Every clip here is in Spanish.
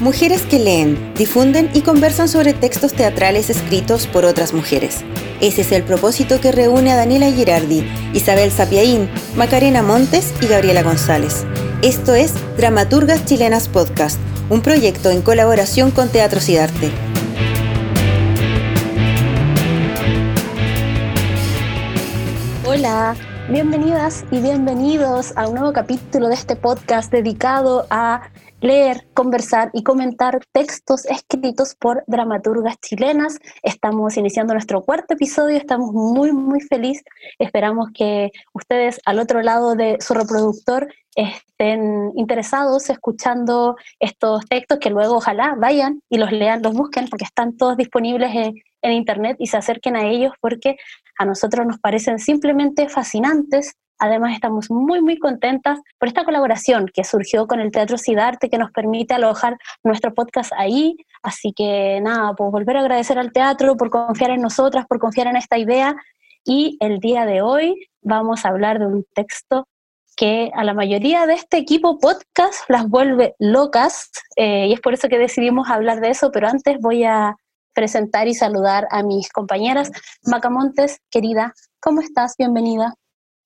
Mujeres que leen, difunden y conversan sobre textos teatrales escritos por otras mujeres. Ese es el propósito que reúne a Daniela Girardi, Isabel Sapiaín, Macarena Montes y Gabriela González. Esto es Dramaturgas Chilenas Podcast, un proyecto en colaboración con Teatro Cidarte. Hola, bienvenidas y bienvenidos a un nuevo capítulo de este podcast dedicado a leer, conversar y comentar textos escritos por dramaturgas chilenas. Estamos iniciando nuestro cuarto episodio, estamos muy, muy felices. Esperamos que ustedes al otro lado de su reproductor estén interesados escuchando estos textos, que luego ojalá vayan y los lean, los busquen, porque están todos disponibles en, Internet y se acerquen a ellos porque a nosotros nos parecen simplemente fascinantes Además, estamos muy, muy contentas por esta colaboración que surgió con el Teatro Cidarte, que nos permite alojar nuestro podcast ahí. Así que nada, pues volver a agradecer al teatro por confiar en nosotras, por confiar en esta idea. Y el día de hoy vamos a hablar de un texto que a la mayoría de este equipo podcast las vuelve locas, eh, y es por eso que decidimos hablar de eso, pero antes voy a presentar y saludar a mis compañeras. Macamontes, querida, ¿cómo estás? Bienvenida.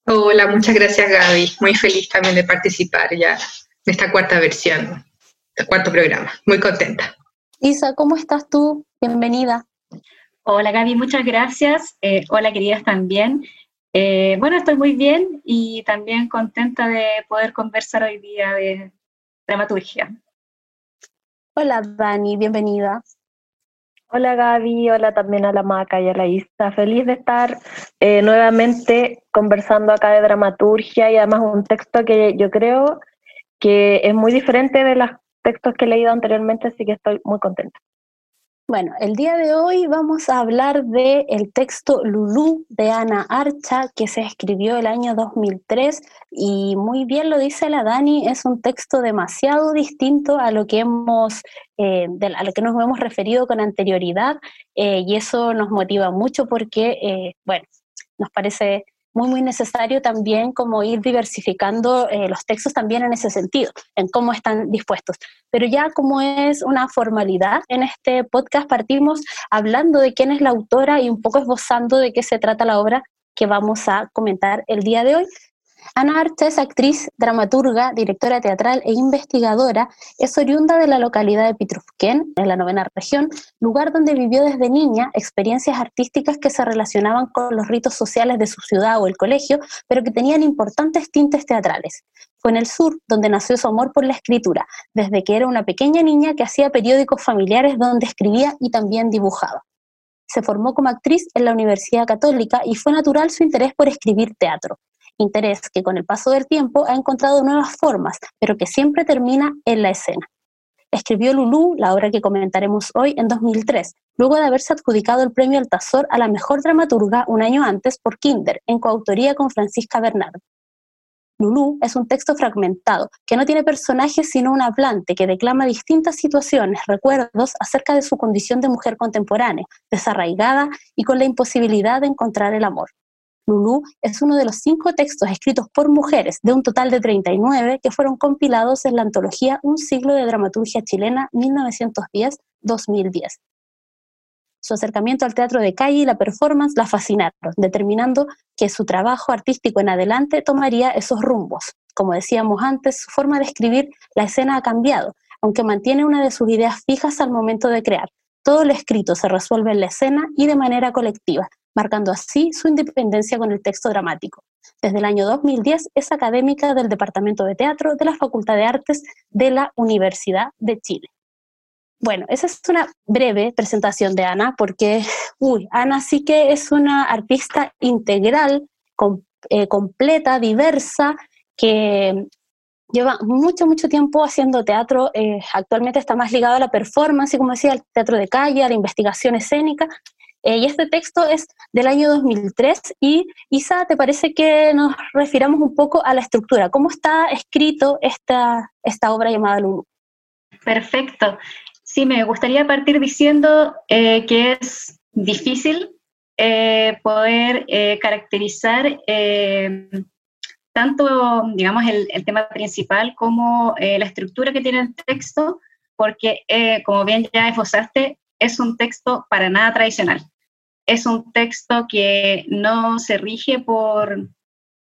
Hola, muchas gracias Gaby. Muy feliz también de participar ya en esta cuarta versión, este cuarto programa. Muy contenta. Isa, ¿cómo estás tú? Bienvenida. Hola Gaby, muchas gracias. Eh, hola queridas también. Eh, bueno, estoy muy bien y también contenta de poder conversar hoy día de dramaturgia. Hola Dani, bienvenida. Hola Gaby, hola también a la Maca y a la Isa. Feliz de estar eh, nuevamente conversando acá de dramaturgia y además un texto que yo creo que es muy diferente de los textos que he leído anteriormente, así que estoy muy contenta. Bueno, el día de hoy vamos a hablar del el texto Lulú de Ana Archa, que se escribió el año 2003 y muy bien lo dice la Dani, es un texto demasiado distinto a lo que hemos, eh, a lo que nos hemos referido con anterioridad eh, y eso nos motiva mucho porque, eh, bueno, nos parece muy, muy necesario también como ir diversificando eh, los textos también en ese sentido, en cómo están dispuestos. Pero ya como es una formalidad, en este podcast partimos hablando de quién es la autora y un poco esbozando de qué se trata la obra que vamos a comentar el día de hoy, Ana Archa es actriz, dramaturga, directora teatral e investigadora. Es oriunda de la localidad de Pitrufquén, en la novena región, lugar donde vivió desde niña experiencias artísticas que se relacionaban con los ritos sociales de su ciudad o el colegio, pero que tenían importantes tintes teatrales. Fue en el sur donde nació su amor por la escritura, desde que era una pequeña niña que hacía periódicos familiares donde escribía y también dibujaba. Se formó como actriz en la Universidad Católica y fue natural su interés por escribir teatro interés que con el paso del tiempo ha encontrado nuevas formas, pero que siempre termina en la escena. Escribió Lulú, la obra que comentaremos hoy, en 2003, luego de haberse adjudicado el premio Altazor a la mejor dramaturga un año antes por Kinder, en coautoría con Francisca Bernardo. Lulú es un texto fragmentado, que no tiene personajes sino un hablante que declama distintas situaciones, recuerdos acerca de su condición de mujer contemporánea, desarraigada y con la imposibilidad de encontrar el amor. Lulú es uno de los cinco textos escritos por mujeres, de un total de 39, que fueron compilados en la antología Un siglo de dramaturgia chilena 1910-2010. Su acercamiento al teatro de calle y la performance la fascinaron, determinando que su trabajo artístico en adelante tomaría esos rumbos. Como decíamos antes, su forma de escribir la escena ha cambiado, aunque mantiene una de sus ideas fijas al momento de crear. Todo lo escrito se resuelve en la escena y de manera colectiva, marcando así su independencia con el texto dramático. Desde el año 2010 es académica del Departamento de Teatro de la Facultad de Artes de la Universidad de Chile. Bueno, esa es una breve presentación de Ana, porque, uy, Ana sí que es una artista integral, eh, completa, diversa, que lleva mucho, mucho tiempo haciendo teatro. Eh, actualmente está más ligado a la performance, y como decía, al teatro de calle, a la investigación escénica, eh, y este texto es del año 2003 y Isa, ¿te parece que nos refiramos un poco a la estructura? ¿Cómo está escrito esta, esta obra llamada Lulu? Perfecto. Sí, me gustaría partir diciendo eh, que es difícil eh, poder caracterizar tanto, digamos, el, el, tema principal como la estructura que tiene el texto, porque, como bien ya esbozaste, es un texto para nada tradicional. Es un texto que no se rige por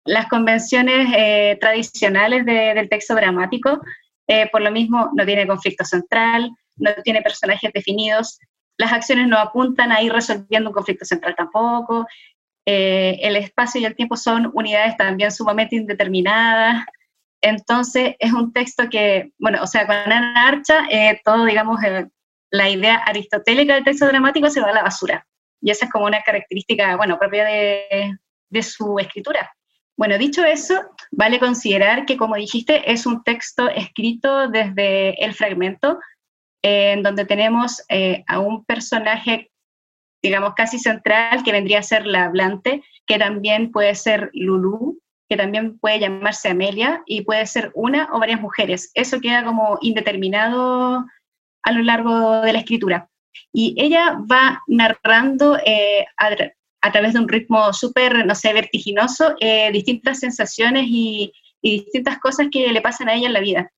las convenciones eh, tradicionales del texto dramático, eh, por lo mismo no tiene conflicto central, no tiene personajes definidos, las acciones no apuntan a ir resolviendo un conflicto central tampoco, el espacio y el tiempo son unidades también sumamente indeterminadas, entonces es un texto que, bueno, o sea, con Ana Archa, eh, todo, digamos, eh, la idea aristotélica del texto dramático se va a la basura. Y esa es como una característica, bueno, propia de, su escritura. Bueno, dicho eso, vale considerar que, como dijiste, es un texto escrito desde el fragmento, en donde tenemos eh, a un personaje, digamos, casi central, que vendría a ser la hablante, que también puede ser Lulú, que también puede llamarse Amelia y puede ser una o varias mujeres. Eso queda como indeterminado a lo largo de la escritura. Y ella va narrando eh, a, través de un ritmo súper, no sé, vertiginoso, eh, distintas sensaciones y, distintas cosas que le pasan a ella en la vida.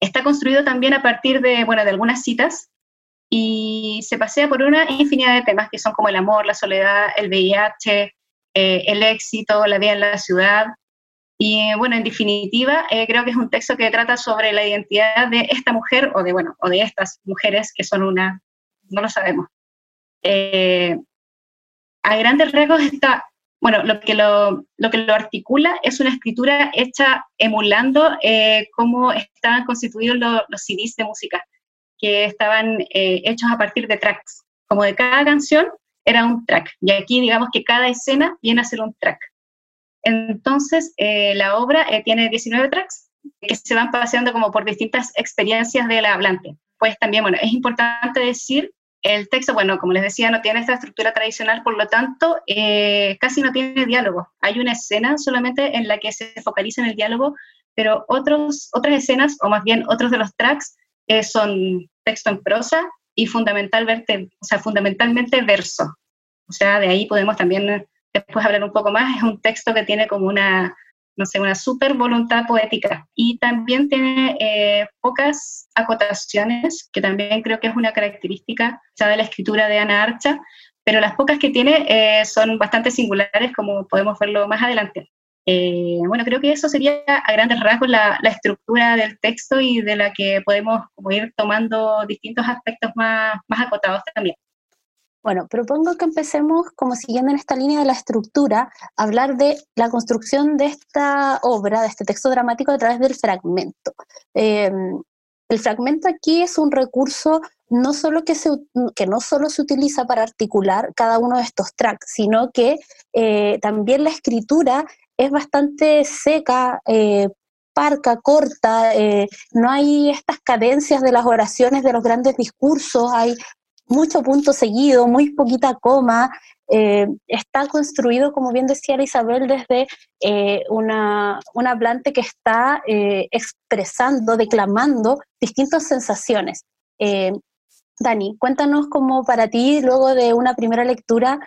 Está construido también a partir de, bueno, de algunas citas y se pasea por una infinidad de temas que son como el amor, la soledad, el VIH, eh, el éxito, la vida en la ciudad. Y bueno, en definitiva, eh, creo que es un texto que trata sobre la identidad de esta mujer o de, bueno, o de estas mujeres que son una, no lo sabemos. Eh, a grandes rasgos está, bueno, lo que lo, lo, que lo articula es una escritura hecha emulando cómo estaban constituidos los CDs de música, que estaban hechos a partir de tracks. Como de cada canción era un track. Y aquí digamos que cada escena viene a ser un track. Entonces, eh, la obra eh, tiene 19 tracks que se van paseando como por distintas experiencias del hablante. Pues también, bueno, es importante decir, el texto, bueno, como les decía, no tiene esta estructura tradicional, por lo tanto, eh, casi no tiene diálogo. Hay una escena solamente en la que se focaliza en el diálogo, pero otros, otras escenas, o más bien otros de los tracks, son texto en prosa y fundamentalmente, o sea, fundamentalmente verso. O sea, de ahí podemos también después hablar un poco más. Es un texto que tiene como una, no sé, una super voluntad poética y también tiene eh, pocas acotaciones, que también creo que es una característica ya de la escritura de Ana Archa, pero las pocas que tiene eh, son bastante singulares, como podemos verlo más adelante. Eh, bueno, creo que eso sería a grandes rasgos la, estructura del texto y de la que podemos ir tomando distintos aspectos más, más acotados también. Bueno, propongo que empecemos, como siguiendo en esta línea de la estructura, hablar de la construcción de esta obra, de este texto dramático a través del fragmento. Eh, el fragmento aquí es un recurso no solo que, se, no solo se utiliza para articular cada uno de estos tracks, sino que eh, también la escritura es bastante seca, eh, parca, corta, no hay estas cadencias de las oraciones de los grandes discursos, hay mucho punto seguido, muy poquita coma, eh, está construido, como bien decía Isabel, desde una, un hablante que está expresando, declamando distintas sensaciones. Dani, cuéntanos cómo para ti, luego de una primera lectura,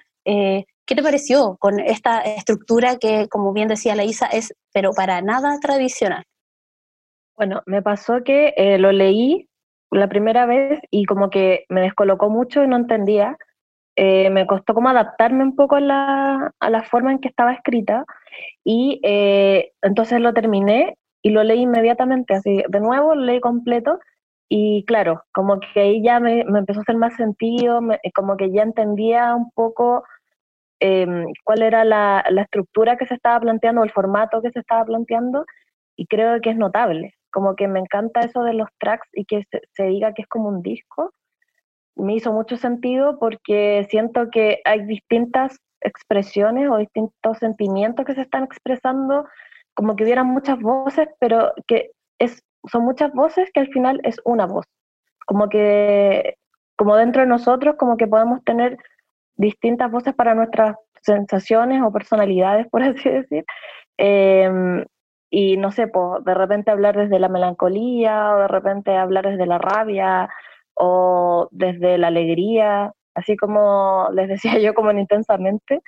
¿Qué te pareció con esta estructura que, como bien decía la Isa, es pero para nada tradicional? Bueno, me pasó que eh, lo leí la primera vez y como que me descolocó mucho y no entendía. Eh, me costó como adaptarme un poco a la, a la forma en que estaba escrita y eh, entonces lo terminé y lo leí inmediatamente, así de nuevo leí completo y claro, como que ahí ya me, me empezó a hacer más sentido, como que ya entendía un poco Em, cuál era la, estructura que se estaba planteando, el formato que se estaba planteando, y creo que es notable. Como que me encanta eso de los tracks y que se, diga que es como un disco. Me hizo mucho sentido porque siento que hay distintas expresiones o distintos sentimientos que se están expresando, como que hubieran muchas voces, pero que es, son muchas voces que al final es una voz. Como que, como dentro de nosotros, como que podemos tener distintas voces para nuestras sensaciones o personalidades, por así decir. Em, y no sé, pues, de repente hablar desde la melancolía, o de repente hablar desde la rabia, o desde la alegría, así como les decía yo, como en intensamente.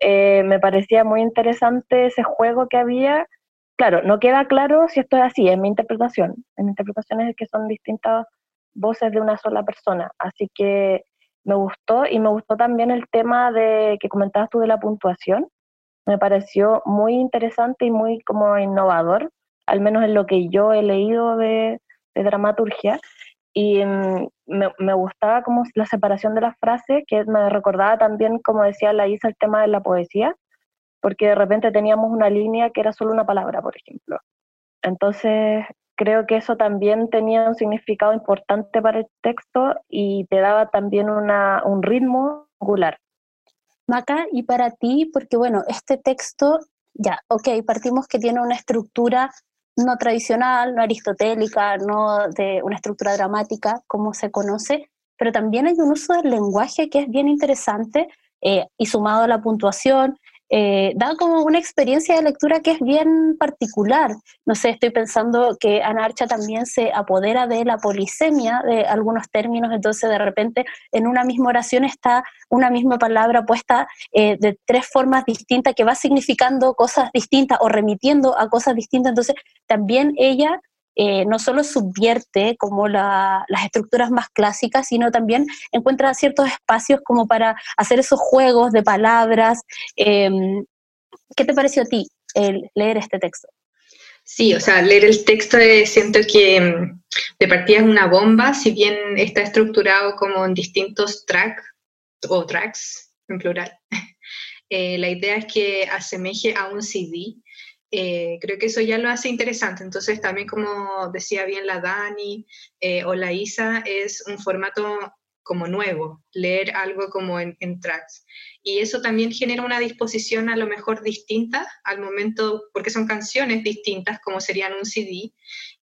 Eh, me parecía muy interesante ese juego que había. Claro, no queda claro si esto es así, en mi interpretación. En mi interpretación es que son distintas voces de una sola persona. Así que me gustó y me gustó también el tema de que comentabas tú de la puntuación. Me pareció muy interesante y muy como innovador, al menos en lo que yo he leído de, dramaturgia. Y mm, me, me, gustaba como la separación de las frases, que me recordaba también, como decía la Isa, el tema de la poesía, porque de repente teníamos una línea que era solo una palabra, por ejemplo. Entonces, creo que eso también tenía un significado importante para el texto y te daba también una, un ritmo angular. Maca, y para ti, porque bueno, este texto, ya, ok, partimos que tiene una estructura no tradicional, no aristotélica, no de una estructura dramática como se conoce, pero también hay un uso del lenguaje que es bien interesante eh, y sumado a la puntuación eh, da como una experiencia de lectura que es bien particular. No sé, estoy pensando que Ana Archa también se apodera de la polisemia de algunos términos, entonces de repente en una misma oración está una misma palabra puesta eh, de tres formas distintas que va significando cosas distintas o remitiendo a cosas distintas, entonces también ella eh, no solo subvierte como las estructuras más clásicas, sino también encuentra ciertos espacios como para hacer esos juegos de palabras. Em, ¿Qué te pareció a ti el leer este texto? Sí, o sea, leer el texto siento que em, de partida es una bomba, si bien está estructurado como en distintos tracks o tracks en plural. Eh, la idea es que asemeje a un CD eh, creo que eso ya lo hace interesante. Entonces, también como decía bien la Dani eh, o la Isa, es un formato como nuevo, leer algo como en, tracks. Y eso también genera una disposición a lo mejor distinta al momento, porque son canciones distintas como serían un CD.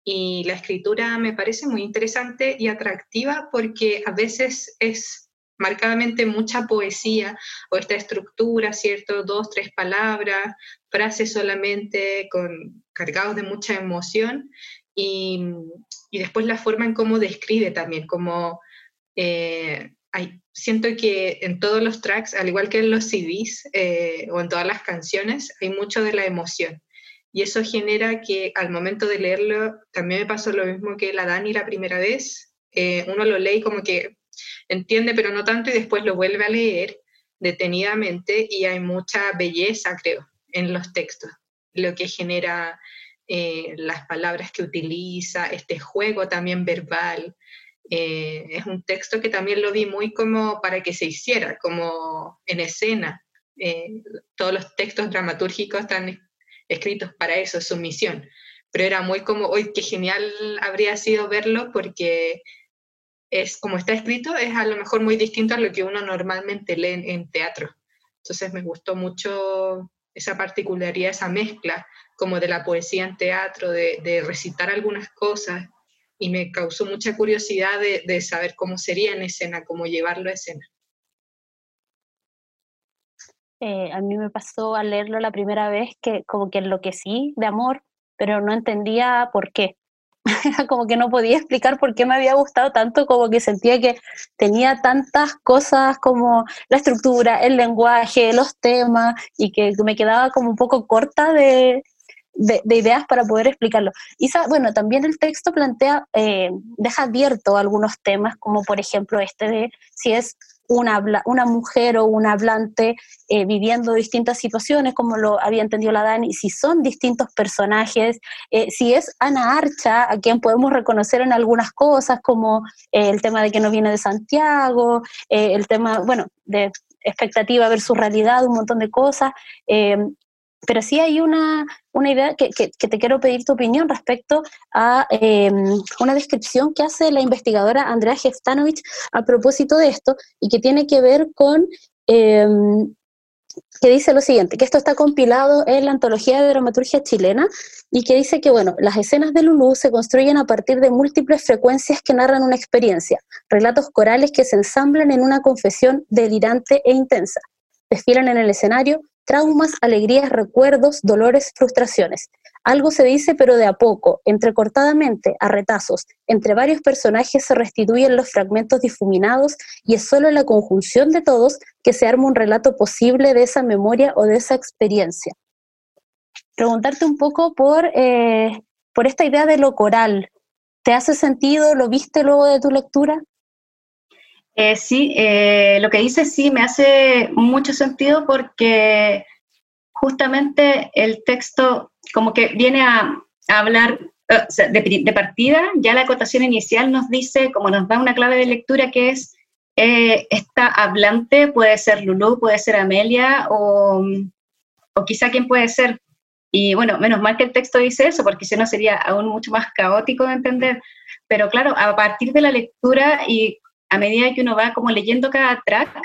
Y la escritura me parece muy interesante y atractiva porque a veces es marcadamente mucha poesía o esta estructura, ¿cierto? Dos, tres palabras, frases solamente con, cargados de mucha emoción y, y después la forma en cómo describe también, como eh, hay, siento que en todos los tracks, al igual que en los CDs eh, o en todas las canciones, hay mucho de la emoción. Y eso genera que al momento de leerlo, también me pasó lo mismo que la Dani la primera vez, eh, uno lo lee como que entiende, pero no tanto, y después lo vuelve a leer detenidamente y hay mucha belleza, creo, en los textos, lo que genera eh, las palabras que utiliza, este juego también verbal. Eh, es un texto que también lo vi muy como para que se hiciera, como en escena. Eh, todos los textos dramatúrgicos están escritos para eso, su misión. Pero era muy como, hoy qué genial habría sido verlo porque es como está escrito, es a lo mejor muy distinto a lo que uno normalmente lee en, teatro. Entonces me gustó mucho esa particularidad, esa mezcla como de la poesía en teatro, de, recitar algunas cosas, y me causó mucha curiosidad de, saber cómo sería en escena, cómo llevarlo a escena. Eh, a mí me pasó al leerlo la primera vez que como que enloquecí de amor, pero no entendía por qué. como que no podía explicar por qué me había gustado tanto, como que sentía que tenía tantas cosas como la estructura, el lenguaje, los temas, y que me quedaba como un poco corta de, de, ideas para poder explicarlo. Y bueno, también el texto plantea, eh, deja abierto algunos temas, como por ejemplo este de si es una, una mujer o un hablante eh, viviendo distintas situaciones, como lo había entendido la Dani, si son distintos personajes, eh, si es Ana Archa, a quien podemos reconocer en algunas cosas, como eh, el tema de que no viene de Santiago, el tema, bueno, de expectativa versus realidad, un montón de cosas pero sí hay una, idea que, te quiero pedir tu opinión respecto a em, una descripción que hace la investigadora Andrea Jeftanovich a propósito de esto y que tiene que ver con, em, que dice lo siguiente, que esto está compilado en la antología de dramaturgia chilena y que dice que, bueno, las escenas de Lulú se construyen a partir de múltiples frecuencias que narran una experiencia, relatos corales que se ensamblan en una confesión delirante e intensa. Desfilan en el escenario traumas, alegrías, recuerdos, dolores, frustraciones. Algo se dice pero de a poco, entrecortadamente, a retazos. Entre varios personajes se restituyen los fragmentos difuminados y es solo la conjunción de todos que se arma un relato posible de esa memoria o de esa experiencia. Preguntarte un poco por, eh, por esta idea de lo coral, ¿Te hace sentido? ¿Lo viste luego de tu lectura? Eh, sí, eh, lo que dices sí me hace mucho sentido porque justamente el texto como que viene a, hablar de, partida, ya la acotación inicial nos dice, como nos da una clave de lectura que es esta hablante, puede ser Lulú, puede ser Amelia o, o quizá quién puede ser. Y bueno, menos mal que el texto dice eso, porque si no sería aún mucho más caótico de entender. Pero claro, a partir de la lectura y a medida que uno va como leyendo cada track,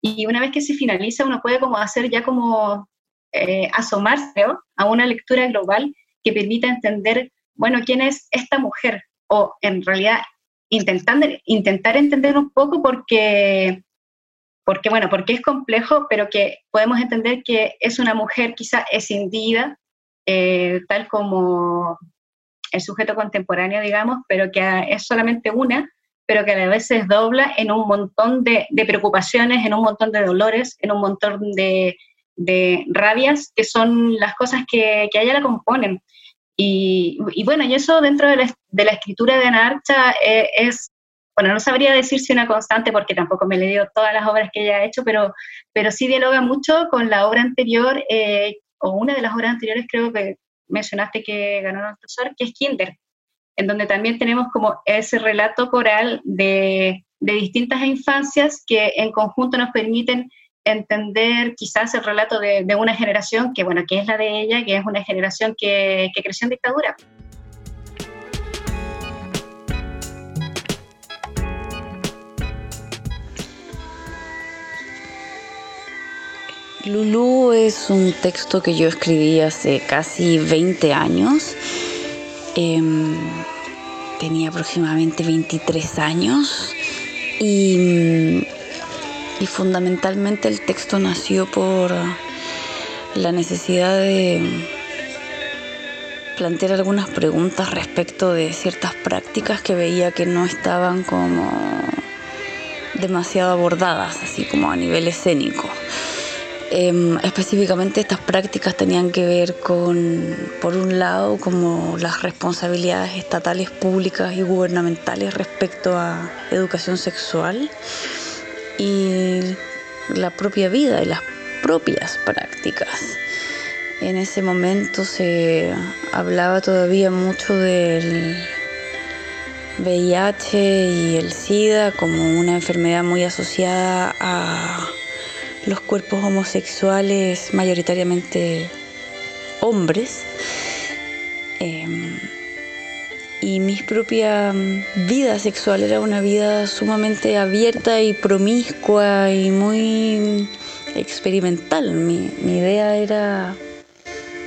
y una vez que se finaliza, uno puede como hacer ya como eh, asomarse a una lectura global que permita entender, bueno, quién es esta mujer, o en realidad intentando, intentar entender un poco porque porque bueno, porque es complejo, pero que podemos entender que es una mujer quizá escindida, eh, tal como el sujeto contemporáneo, digamos, pero que es solamente una, pero que a la vez se desdobla en un montón de, preocupaciones, en un montón de dolores, en un montón de, rabias, que son las cosas que, que a ella la componen. Y, bueno, y eso dentro de la, escritura de Ana Archa eh, es bueno, no sabría decir si una constante porque tampoco me le dio todas las obras que ella ha hecho, pero, pero sí dialoga mucho con la obra anterior, eh, o una de las obras anteriores creo que mencionaste que ganó el profesor, que es Kinder, en donde también tenemos como ese relato coral de, de distintas infancias que en conjunto nos permiten entender quizás el relato de, de, una generación que, bueno, que es la de ella, que es una generación que, que creció en dictadura. Lulú es un texto que yo escribí hace casi 20 años. Em, tenía aproximadamente 23 años y, y, fundamentalmente el texto nació por la necesidad de plantear algunas preguntas respecto de ciertas prácticas que veía que no estaban como demasiado abordadas, así como a nivel escénico. Em, específicamente estas prácticas tenían que ver con, por un lado, como las responsabilidades estatales, públicas y gubernamentales respecto a educación sexual y la propia vida y las propias prácticas. En ese momento se hablaba todavía mucho del VIH y el SIDA como una enfermedad muy asociada a los cuerpos homosexuales mayoritariamente hombres. Em, y mi propia mm, vida sexual era una vida sumamente abierta y promiscua y muy experimental. Mi, mi idea era,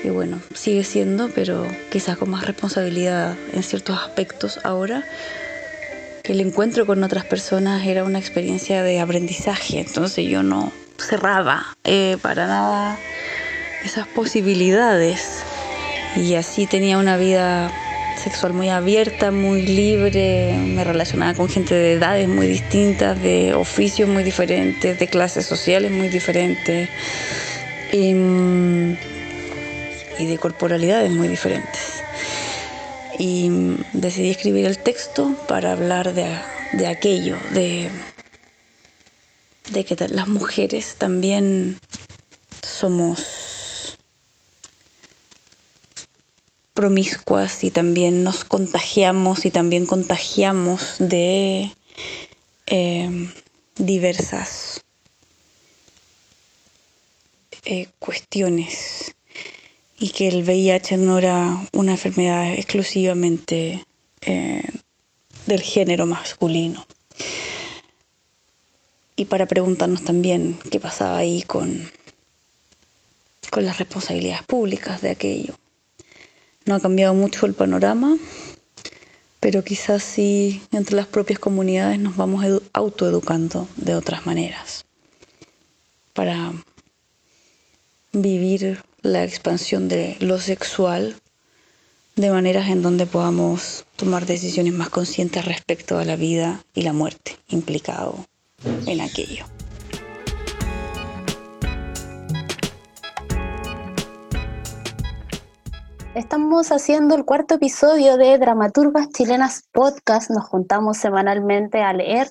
y bueno, sigue siendo, pero quizás con más responsabilidad en ciertos aspectos ahora, que el encuentro con otras personas era una experiencia de aprendizaje. Entonces yo no, cerraba eh, para nada esas posibilidades y así tenía una vida sexual muy abierta, muy libre, me relacionaba con gente de edades muy distintas, de oficios muy diferentes, de clases sociales muy diferentes y, de corporalidades muy diferentes. Y decidí escribir el texto para hablar de, de aquello, de de que las mujeres también somos promiscuas y también nos contagiamos y también contagiamos de em, diversas eh, cuestiones. Y que el VIH no era una enfermedad exclusivamente eh, del género masculino y para preguntarnos también qué pasaba ahí con, con las responsabilidades públicas de aquello. No ha cambiado mucho el panorama, pero quizás sí entre las propias comunidades nos vamos autoeducando de otras maneras para vivir la expansión de lo sexual de maneras en donde podamos tomar decisiones más conscientes respecto a la vida y la muerte implicado en aquello. Estamos haciendo el cuarto episodio de Dramaturgas Chilenas Podcast. Nos juntamos semanalmente a leer,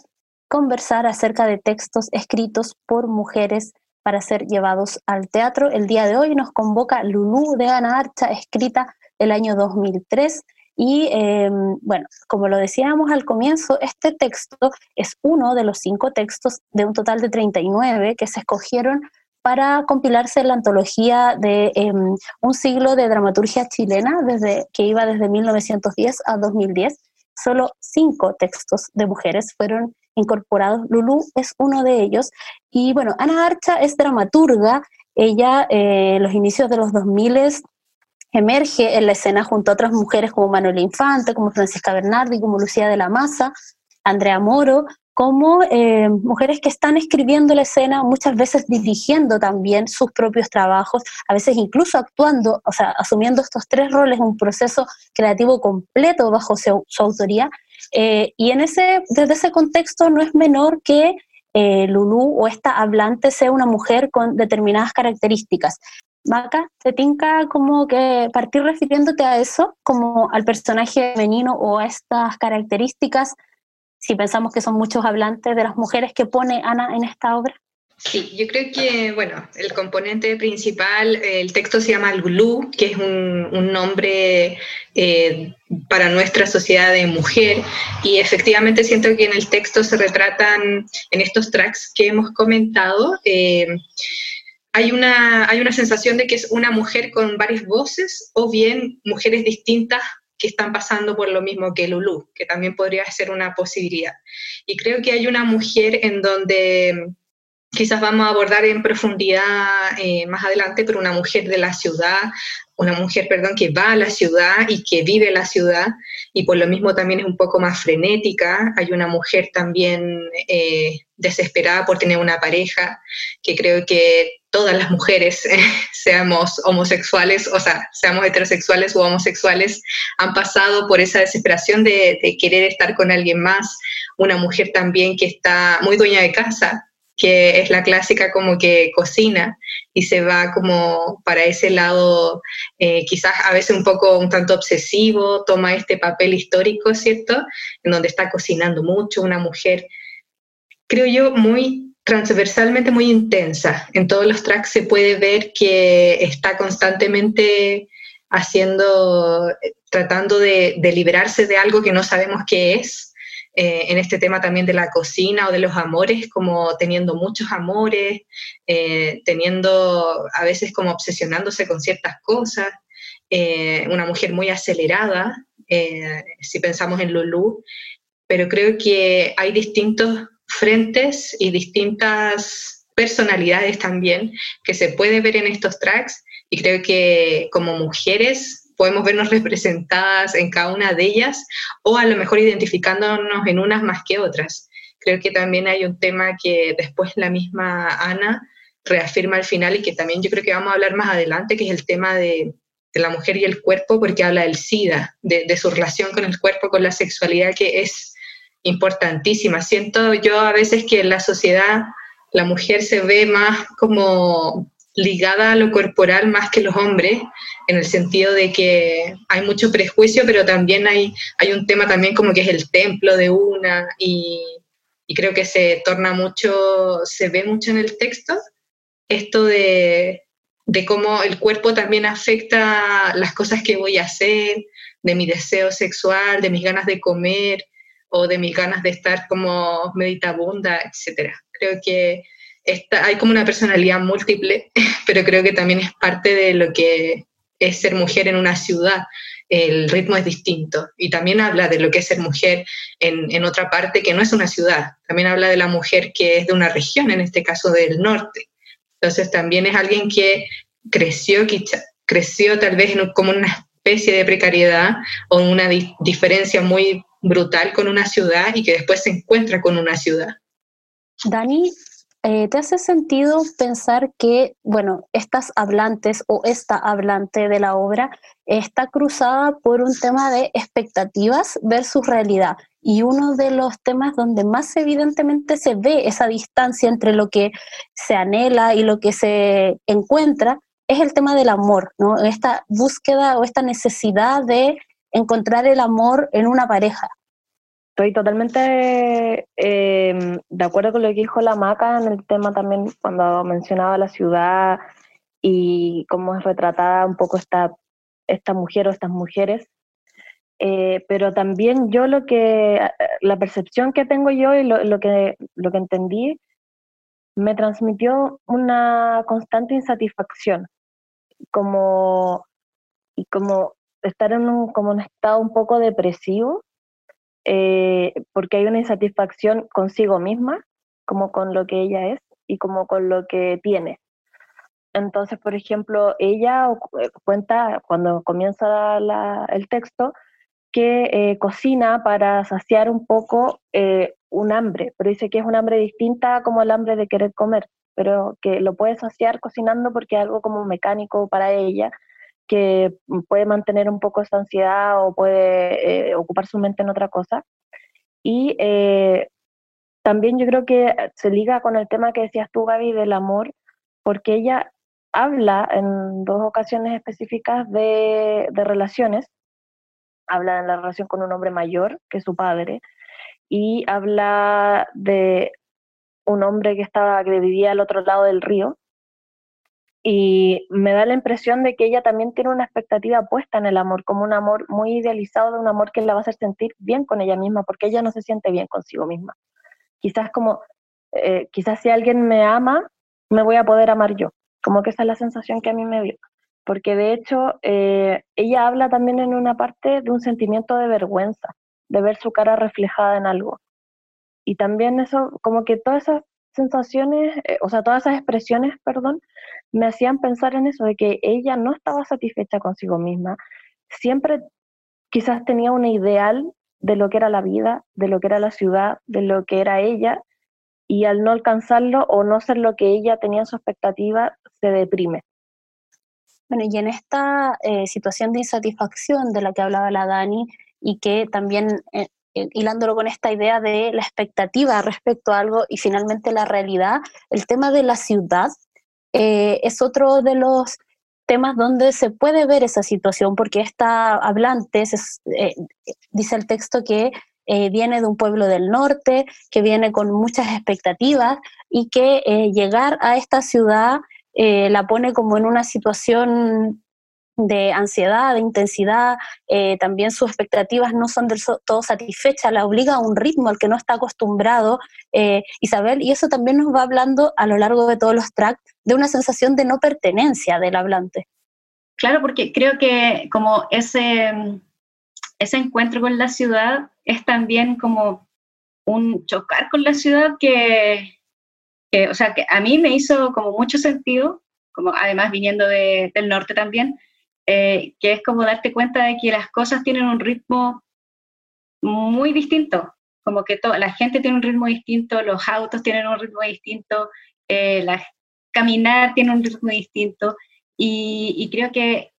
conversar acerca de textos escritos por mujeres para ser llevados al teatro. El día de hoy nos convoca Lulú de Ana Archa, escrita el año 2003. Y em, bueno, como lo decíamos al comienzo, este texto es uno de los cinco textos de un total de 39 que se escogieron para compilarse la antología de em, un siglo de dramaturgia chilena desde, que iba desde 1910 a 2010. Solo cinco textos de mujeres fueron incorporados. Lulú es uno de ellos. Y bueno, Ana Archa es dramaturga. Ella eh, en los inicios de los 2000 emerge en la escena junto a otras mujeres como Manuela Infante, como Francisca Bernardi, como Lucía de la Maza, Andrea Moro, como eh, mujeres que están escribiendo la escena, muchas veces dirigiendo también sus propios trabajos, a veces incluso actuando, o sea, asumiendo estos tres roles, un proceso creativo completo bajo su, autoría. Eh, y en ese, desde ese contexto no es menor que eh, Lulú o esta hablante sea una mujer con determinadas características. Maca, ¿te tinca como que partir refiriéndote a eso, como al personaje femenino o a estas características si pensamos que son muchos hablantes de las mujeres que pone Ana en esta obra? Sí, yo creo que, bueno, el componente principal, el texto se llama Lulú, que es un, nombre eh, para nuestra sociedad de mujer, y efectivamente siento que en el texto se retratan, en estos tracks que hemos comentado, eh, hay, una, hay una sensación de que es una mujer con varias voces o bien mujeres distintas que están pasando por lo mismo que Lulu, que también podría ser una posibilidad. Y creo que hay una mujer en donde quizás vamos a abordar en profundidad eh, más adelante, pero una mujer de la ciudad, una mujer, perdón, que va a la ciudad y que vive la ciudad, y por lo mismo también es un poco más frenética. Hay una mujer también eh, desesperada por tener una pareja, que creo que todas las mujeres, seamos homosexuales, o sea, seamos heterosexuales o homosexuales, han pasado por esa desesperación de, de querer estar con alguien más. Una mujer también que está muy dueña de casa, que es la clásica como que cocina y se va como para ese lado, eh, quizás a veces un poco un tanto obsesivo, toma este papel histórico, ¿cierto? En donde está cocinando mucho, una mujer, creo yo, muy transversalmente muy intensa. En todos los tracks se puede ver que está constantemente haciendo, tratando de, de liberarse de algo que no sabemos qué es, eh, en este tema también de la cocina o de los amores, como teniendo muchos amores, eh, teniendo a veces como obsesionándose con ciertas cosas, eh, una mujer muy acelerada, si pensamos en Lulu, pero creo que hay distintos frentes y distintas personalidades también que se puede ver en estos tracks y creo que como mujeres podemos vernos representadas en cada una de ellas o a lo mejor identificándonos en unas más que otras. Creo que también hay un tema que después la misma Ana reafirma al final y que también yo creo que vamos a hablar más adelante, que es el tema de, la mujer y el cuerpo, porque habla del SIDA, de, de su relación con el cuerpo, con la sexualidad, que es importantísima. Siento yo a veces que en la sociedad la mujer se ve más como ligada a lo corporal más que los hombres, en el sentido de que hay mucho prejuicio, pero también hay, hay un tema también como que es el templo de una, y, creo que se torna mucho, se ve mucho en el texto, esto de, de cómo el cuerpo también afecta las cosas que voy a hacer, de mi deseo sexual, de mis ganas de comer o de mis ganas de estar como meditabunda, etc. Creo que hay como una personalidad múltiple, pero creo que también es parte de lo que es ser mujer en una ciudad. El ritmo es distinto y también habla de lo que es ser mujer en, otra parte que no es una ciudad. También habla de la mujer que es de una región, en este caso del norte. Entonces también es alguien que creció, creció tal vez como una especie de precariedad o una diferencia muy brutal con una ciudad y que después se encuentra con una ciudad. Dani, eh, ¿te hace sentido pensar que, bueno, estas hablantes o esta hablante de la obra está cruzada por un tema de expectativas versus realidad? Y uno de los temas donde más evidentemente se ve esa distancia entre lo que se anhela y lo que se encuentra es el tema del amor, ¿no? Esta búsqueda o esta necesidad de encontrar el amor en una pareja. Estoy totalmente em, de acuerdo con lo que dijo la Maca en el tema también cuando mencionaba la ciudad y cómo es retratada un poco esta, esta mujer o estas mujeres. Eh, pero también yo lo que, la percepción que tengo yo y lo, lo, que, lo que entendí, me transmitió una constante insatisfacción, como, y como estar en un, como un estado un poco depresivo eh, porque hay una insatisfacción consigo misma, como con lo que ella es y como con lo que tiene. Entonces, por ejemplo, ella eh, cuenta cuando comienza el texto que eh, cocina para saciar un poco un hambre, pero dice que es un hambre distinta como el hambre de querer comer, pero que lo puede saciar cocinando porque es algo como mecánico para ella que puede mantener un poco esa ansiedad o puede eh, ocupar su mente en otra cosa. Y eh, también yo creo que se liga con el tema que decías tú, Gaby, del amor, porque ella habla en dos ocasiones específicas de, de relaciones. Habla de la relación con un hombre mayor que su padre y habla de un hombre que estaba que vivía al otro lado del río y me da la impresión de que ella también tiene una expectativa puesta en el amor, como un amor muy idealizado de un amor que la va a hacer sentir bien con ella misma, porque ella no se siente bien consigo misma. Quizás como, eh, quizás si alguien me ama, me voy a poder amar yo, como que esa es la sensación que a mí me dio, porque de hecho eh, ella habla también en una parte de un sentimiento de vergüenza, de ver su cara reflejada en algo. Y también eso, como que todas esas sensaciones, eh, o sea, todas esas expresiones, perdón, me hacían pensar en eso, de que ella no estaba satisfecha consigo misma. Siempre quizás tenía un ideal de lo que era la vida, de lo que era la ciudad, de lo que era ella, y al no alcanzarlo o no ser lo que ella tenía en su expectativa, se deprime. Bueno, y en esta eh, situación de insatisfacción de la que hablaba la Dani, y que también eh, hilándolo con esta idea de la expectativa respecto a algo y finalmente la realidad, el tema de la ciudad eh, es otro de los temas donde se puede ver esa situación, porque esta hablante, eh, dice el texto que eh, viene de un pueblo del norte, que viene con muchas expectativas y que llegar a esta ciudad la pone como en una situación de ansiedad, de intensidad, también sus expectativas no son del todo satisfechas, la obliga a un ritmo al que no está acostumbrado Isabel, y eso también nos va hablando a lo largo de todos los tracks de una sensación de no pertenencia del hablante. Claro, porque creo que como ese, ese encuentro con la ciudad es también como un chocar con la ciudad que, o sea, que a mí me hizo como mucho sentido, como además viniendo del norte también, eh, que es como darte cuenta de que las cosas tienen un ritmo muy distinto, como que la gente tiene un ritmo distinto, los autos tienen un ritmo distinto, eh, caminar tiene un ritmo distinto, y, creo que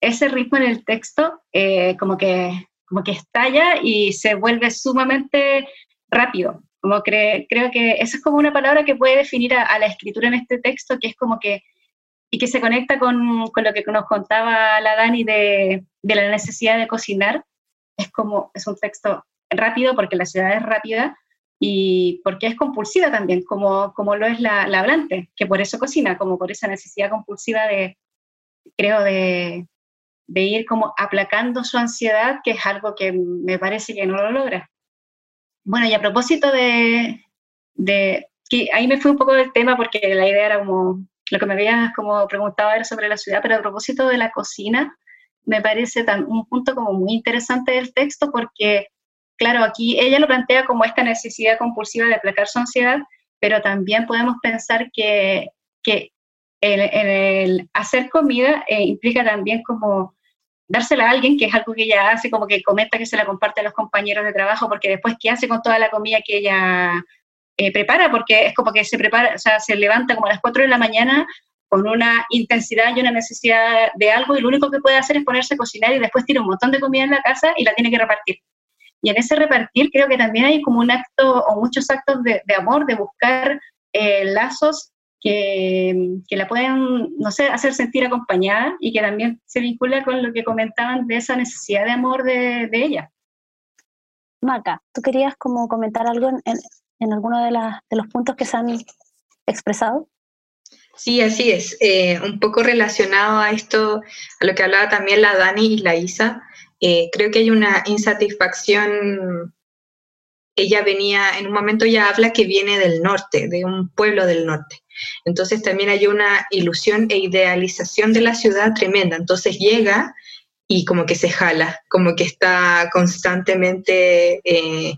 ese ritmo en el texto eh, como, que, como que estalla y se vuelve sumamente rápido. Como creo que esa es como una palabra que puede definir a la escritura en este texto, que es como que y que se conecta con, con, lo que nos contaba la Dani de, de, la necesidad de cocinar. Es como, es un texto rápido porque la ciudad es rápida y porque es compulsiva también, como, como lo es la, la hablante, que por eso cocina, como por esa necesidad compulsiva de, creo, de, de ir como aplacando su ansiedad, que es algo que me parece que no lo logra. Bueno, y a propósito de, de que ahí me fui un poco del tema porque la idea era como lo que me habías como preguntado era sobre la ciudad, pero a propósito de la cocina, me parece tan, un punto como muy interesante del texto porque, claro, aquí ella lo plantea como esta necesidad compulsiva de aplacar su ansiedad, pero también podemos pensar que, que el, hacer comida eh, implica también como dársela a alguien, que es algo que ella hace, como que comenta que se la comparte a los compañeros de trabajo, porque después, ¿qué hace con toda la comida que ella eh, prepara, porque es como que se prepara, o sea, se levanta como a las 4 de la mañana con una intensidad y una necesidad de algo y lo único que puede hacer es ponerse a cocinar y después tiene un montón de comida en la casa y la tiene que repartir. Y en ese repartir creo que también hay como un acto o muchos actos de, amor, de buscar eh, lazos que, que, la pueden, no sé, hacer sentir acompañada y que también se vincula con lo que comentaban de esa necesidad de amor de, de ella. Maca, ¿tú querías como comentar algo en, en, alguno de, de los puntos que se han expresado? Sí, así es. Eh, un poco relacionado a esto, a lo que hablaba también la Dani y la Isa, eh, creo que hay una insatisfacción. Ella venía, en un momento ya habla que viene del norte, de un pueblo del norte. Entonces también hay una ilusión e idealización de la ciudad tremenda. Entonces llega y como que se jala, como que está constantemente eh,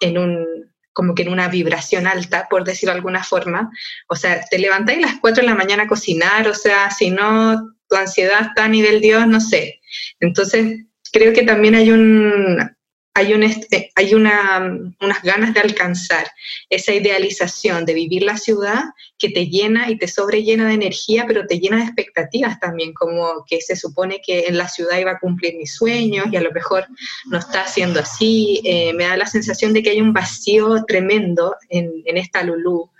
en un como que en una vibración alta, por decirlo de alguna forma. O sea, te levantáis a las 4 de la mañana a cocinar, o sea, si no, tu ansiedad está a nivel Dios, no sé. Entonces, creo que también hay un, hay, un, este, hay una, unas ganas de alcanzar esa idealización de vivir la ciudad que te llena y te sobrellena de energía, pero te llena de expectativas también, como que se supone que en la ciudad iba a cumplir mis sueños y a lo mejor no está haciendo así. Eh, me da la sensación de que hay un vacío tremendo en, en esta Lulú.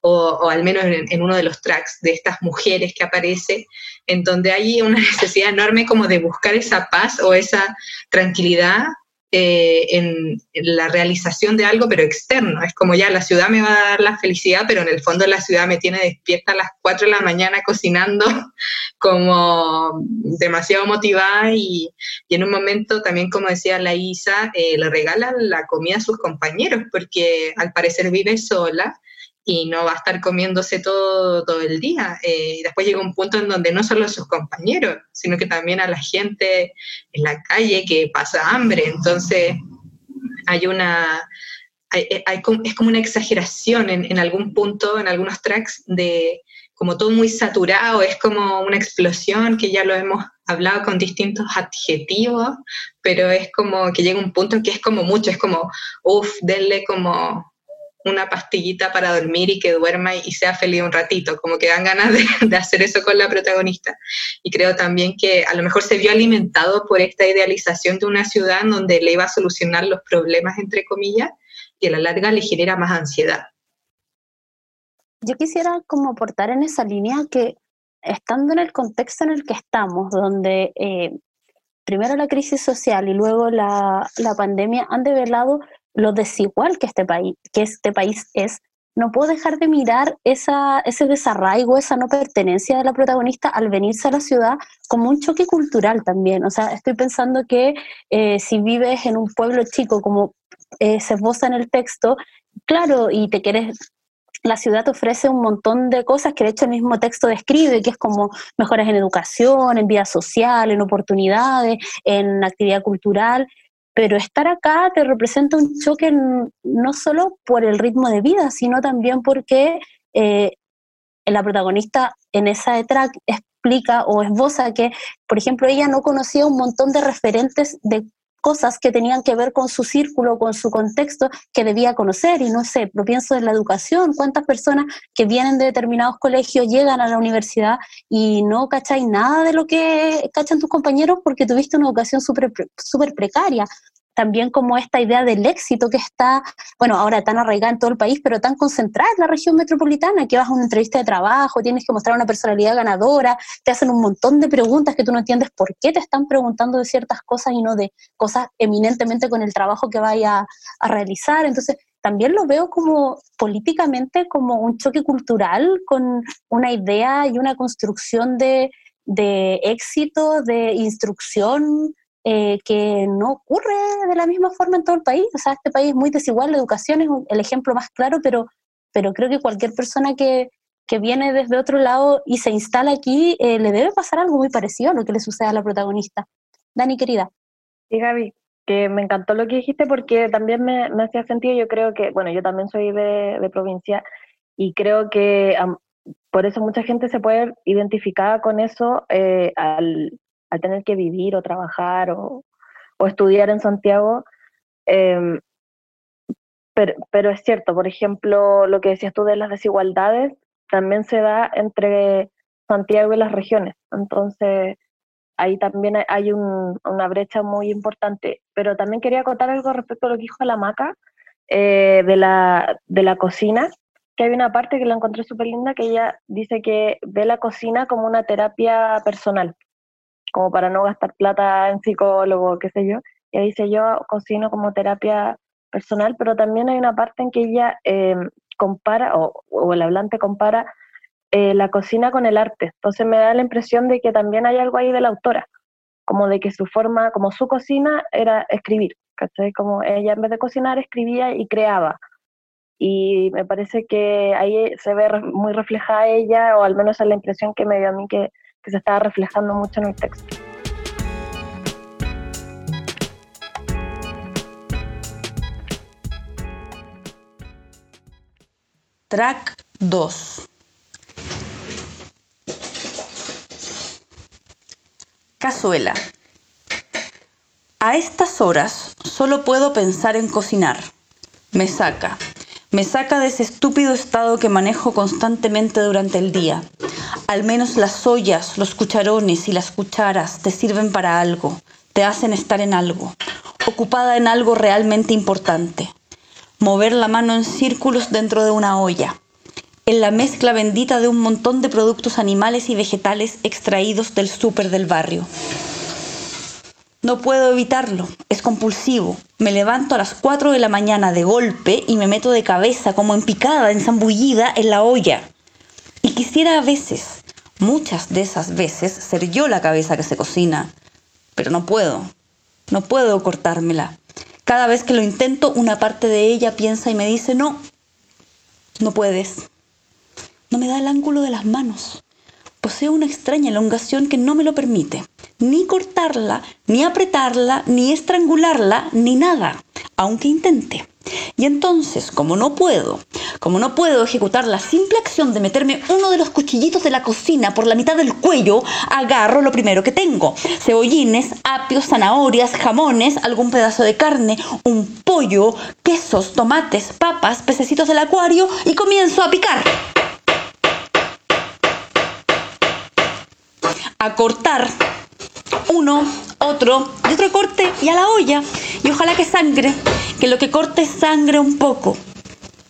O, al menos en, en, uno de los tracks de estas mujeres que aparece, en donde hay una necesidad enorme como de buscar esa paz o esa tranquilidad eh, en, la realización de algo, pero externo. Es como ya la ciudad me va a dar la felicidad, pero en el fondo la ciudad me tiene despierta a las 4 de la mañana cocinando, como demasiado motivada y, en un momento también, como decía la Isa, eh, le regala la comida a sus compañeros, porque al parecer vive sola y no va a estar comiéndose todo, todo el día. Eh, y después llega un punto en donde no solo a sus compañeros, sino que también a la gente en la calle que pasa hambre. Entonces hay una... Eh, hay, es como una exageración en, en algún punto, en algunos tracks, de como todo muy saturado, es como una explosión que ya lo hemos hablado con distintos adjetivos, pero es como que llega un punto en que es como mucho, es como, uff, denle como una pastillita para dormir y que duerma y sea feliz un ratito, como que dan ganas de, hacer eso con la protagonista. Y creo también que a lo mejor se vio alimentado por esta idealización de una ciudad donde le iba a solucionar los problemas, entre comillas, y a la larga le genera más ansiedad. Yo quisiera como aportar en esa línea que estando en el contexto en el que estamos, donde eh, primero la crisis social y luego la, la pandemia han develado lo desigual que este país, que este país es, no puedo dejar de mirar esa, ese desarraigo, esa no pertenencia de la protagonista al venirse a la ciudad como un choque cultural también. O sea, estoy pensando que eh, si vives en un pueblo chico, como eh, se esboza en el texto, claro, y te quieres la ciudad te ofrece un montón de cosas que de hecho el mismo texto describe, que es como mejoras en educación, en vida social, en oportunidades, en actividad cultural, pero estar acá te representa un choque no solo por el ritmo de vida, sino también porque eh, la protagonista en esa track explica o esboza que, por ejemplo, ella no conocía un montón de referentes de cosas que tenían que ver con su círculo, con su contexto, que debía conocer. Y no sé, lo pienso en la educación, cuántas personas que vienen de determinados colegios llegan a la universidad y no cacháis nada de lo que cachan tus compañeros porque tuviste una educación súper super precaria también como esta idea del éxito que está, bueno, ahora tan arraigada en todo el país, pero tan concentrada en la región metropolitana, que vas a una entrevista de trabajo, tienes que mostrar una personalidad ganadora, te hacen un montón de preguntas que tú no entiendes por qué te están preguntando de ciertas cosas y no de cosas eminentemente con el trabajo que vaya a realizar. Entonces, también lo veo como políticamente como un choque cultural con una idea y una construcción de, de éxito, de instrucción eh, que no ocurre de la misma forma en todo el país. O sea, este país es muy desigual, la educación es el ejemplo más claro, pero, pero creo que cualquier persona que, que viene desde otro lado y se instala aquí, eh, le debe pasar algo muy parecido a lo que le sucede a la protagonista. Dani, querida. Sí, Gaby, que me encantó lo que dijiste porque también me, me hacía sentido, yo creo que, bueno, yo también soy de, de provincia y creo que por eso mucha gente se puede identificar con eso eh, al, al tener que vivir o trabajar o, estudiar en Santiago. Em, pero, es cierto, por ejemplo, lo que decías tú de las desigualdades también se da entre Santiago y las regiones. Entonces, ahí también hay una brecha muy importante. Pero también quería contar algo respecto a lo que dijo la Maca eh, de, la, de la cocina, que hay una parte que la encontré súper linda, que ella dice que ve la cocina como una terapia personal, como para no gastar plata en psicólogo, qué sé yo. Ella dice, yo cocino como terapia personal, pero también hay una parte en que ella eh, compara, o, o, el hablante compara eh, la cocina con el arte. Entonces me da la impresión de que también hay algo ahí de la autora, como de que su forma, como su cocina era escribir, ¿cachai? Como ella en vez de cocinar escribía y creaba. Y me parece que ahí se ve muy reflejada ella, o al menos es la impresión que me dio a mí que, que se estaba reflejando mucho en el texto. Track 2 Cazuela. A estas horas solo puedo pensar en cocinar. Me saca. Me saca de ese estúpido estado que manejo constantemente durante el día. Al menos las ollas, los cucharones y las cucharas te sirven para algo, te hacen estar en algo, ocupada en algo realmente importante. Mover la mano en círculos dentro de una olla, en la mezcla bendita de un montón de productos animales y vegetales extraídos del súper del barrio. No puedo evitarlo, es compulsivo. Me levanto a las 4 de la mañana de golpe y me meto de cabeza como en picada, enzambullida en la olla. Y quisiera a veces, muchas de esas veces, ser yo la cabeza que se cocina. Pero no puedo, no puedo cortármela. Cada vez que lo intento, una parte de ella piensa y me dice, no, no puedes no me da el ángulo de las manos. Poseo una extraña elongación que no me lo permite. Ni cortarla, ni apretarla, ni estrangularla, ni nada, aunque intente. Y entonces, como no puedo, como no puedo ejecutar la simple acción de meterme uno de los cuchillitos de la cocina por la mitad del cuello, agarro lo primero que tengo. Cebollines, apios, zanahorias, jamones, algún pedazo de carne, un pollo, quesos, tomates, papas, pececitos del acuario y comienzo a picar. a cortar uno, otro y otro corte y a la olla. Y ojalá que sangre, que lo que corte sangre un poco.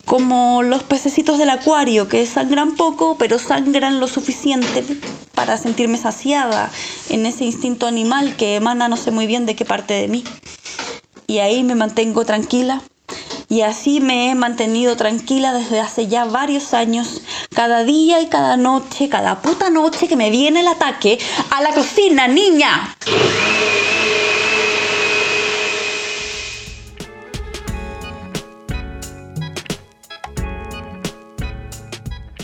Como los pececitos del acuario, que sangran poco, pero sangran lo suficiente para sentirme saciada en ese instinto animal que emana no sé muy bien de qué parte de mí. Y ahí me mantengo tranquila, y así me he mantenido tranquila desde hace ya varios años, cada día y cada noche, cada puta noche que me viene el ataque a la cocina, niña.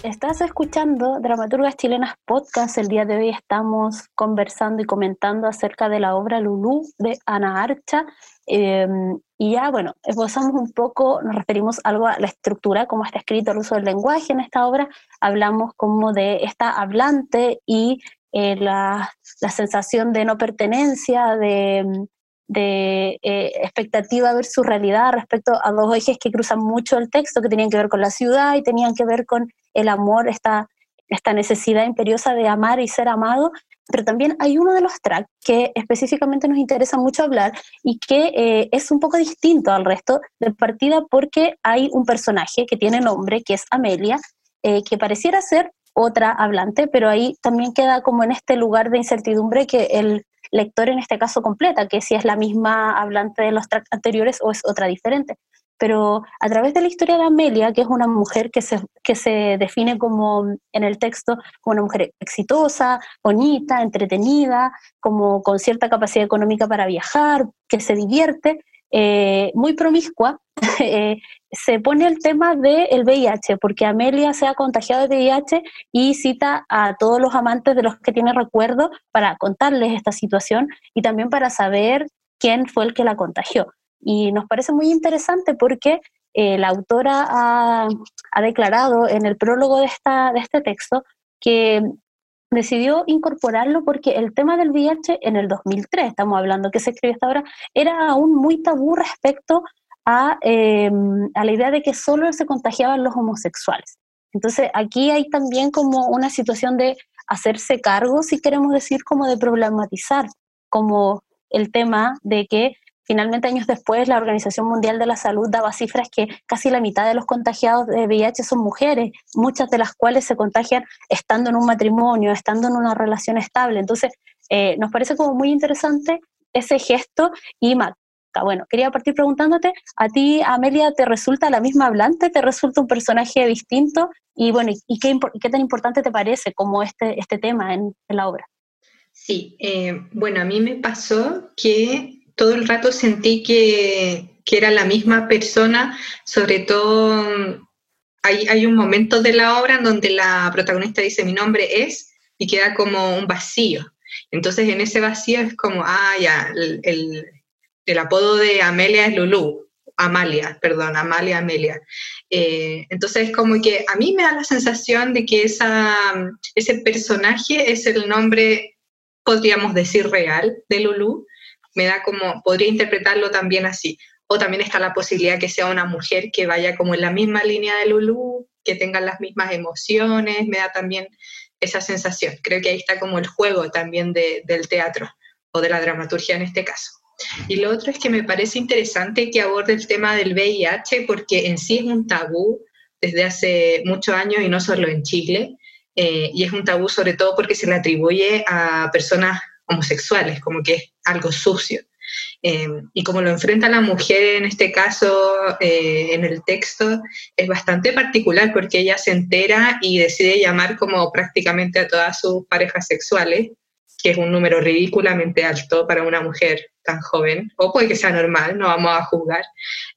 Estás escuchando Dramaturgas Chilenas Podcast. El día de hoy estamos conversando y comentando acerca de la obra Lulú de Ana Archa. Em, y ya, bueno, esbozamos un poco, nos referimos algo a la estructura, cómo está escrito el uso del lenguaje en esta obra, hablamos como de esta hablante y eh, la, la, sensación de no pertenencia, de, de eh, expectativa versus realidad respecto a dos ejes que cruzan mucho el texto, que tenían que ver con la ciudad y tenían que ver con el amor, esta, esta necesidad imperiosa de amar y ser amado, pero también hay uno de los tracks que específicamente nos interesa mucho hablar y que eh, es un poco distinto al resto de partida porque hay un personaje que tiene nombre, que es Amelia, eh, que pareciera ser otra hablante, pero ahí también queda como en este lugar de incertidumbre que el lector en este caso completa, que si es la misma hablante de los tracks anteriores o es otra diferente pero a través de la historia de Amelia, que es una mujer que se, que se define como en el texto como una mujer exitosa, bonita, entretenida, como con cierta capacidad económica para viajar, que se divierte, eh, muy promiscua, eh, se pone el tema del VIH, porque Amelia se ha contagiado de VIH y cita a todos los amantes de los que tiene recuerdo para contarles esta situación y también para saber quién fue el que la contagió. Y nos parece muy interesante porque eh, la autora ha, declarado en el prólogo de, esta, de este texto que decidió incorporarlo porque el tema del VIH en el 2003, estamos hablando que se escribió esta obra, era aún muy tabú respecto a, em, a la idea de que solo se contagiaban los homosexuales. Entonces aquí hay también como una situación de hacerse cargo, si queremos decir, como de problematizar, como el tema de que finalmente años después la Organización Mundial de la Salud daba cifras que casi la mitad de los contagiados de VIH son mujeres, muchas de las cuales se contagian estando en un matrimonio, estando en una relación estable. Entonces, eh, nos parece como muy interesante ese gesto y bueno, quería partir preguntándote, ¿a ti, Amelia, te resulta la misma hablante? ¿Te resulta un personaje distinto? Y bueno, ¿y qué, qué tan importante te parece como este, este tema en, la obra? Sí, eh, bueno, a mí me pasó que todo el rato sentí que, que era la misma persona, sobre todo hay, hay, un momento de la obra en donde la protagonista dice mi nombre es y queda como un vacío. Entonces en ese vacío es como, ah, ya, el, el apodo de Amelia es Lulu, Amalia, perdón, Amalia Amelia. Eh, entonces, como que a mí me da la sensación de que esa, ese personaje es el nombre, podríamos decir, real de Lulu. Me da como, podría interpretarlo también así. O también está la posibilidad que sea una mujer que vaya como en la misma línea de Lulu, que tenga las mismas emociones, me da también esa sensación. Creo que ahí está como el juego también del teatro o de la dramaturgia en este caso. Y lo otro es que me parece interesante que aborde el tema del VIH porque en sí es un tabú desde hace muchos años y no solo en Chile. Eh, y es un tabú sobre todo porque se le atribuye a personas homosexuales, como que algo sucio. Eh, y como lo enfrenta la mujer en este caso, eh, en el texto, es bastante particular porque ella se entera y decide llamar como prácticamente a todas sus parejas sexuales que es un número ridículamente alto para una mujer tan joven, o puede que sea normal, no vamos a juzgar,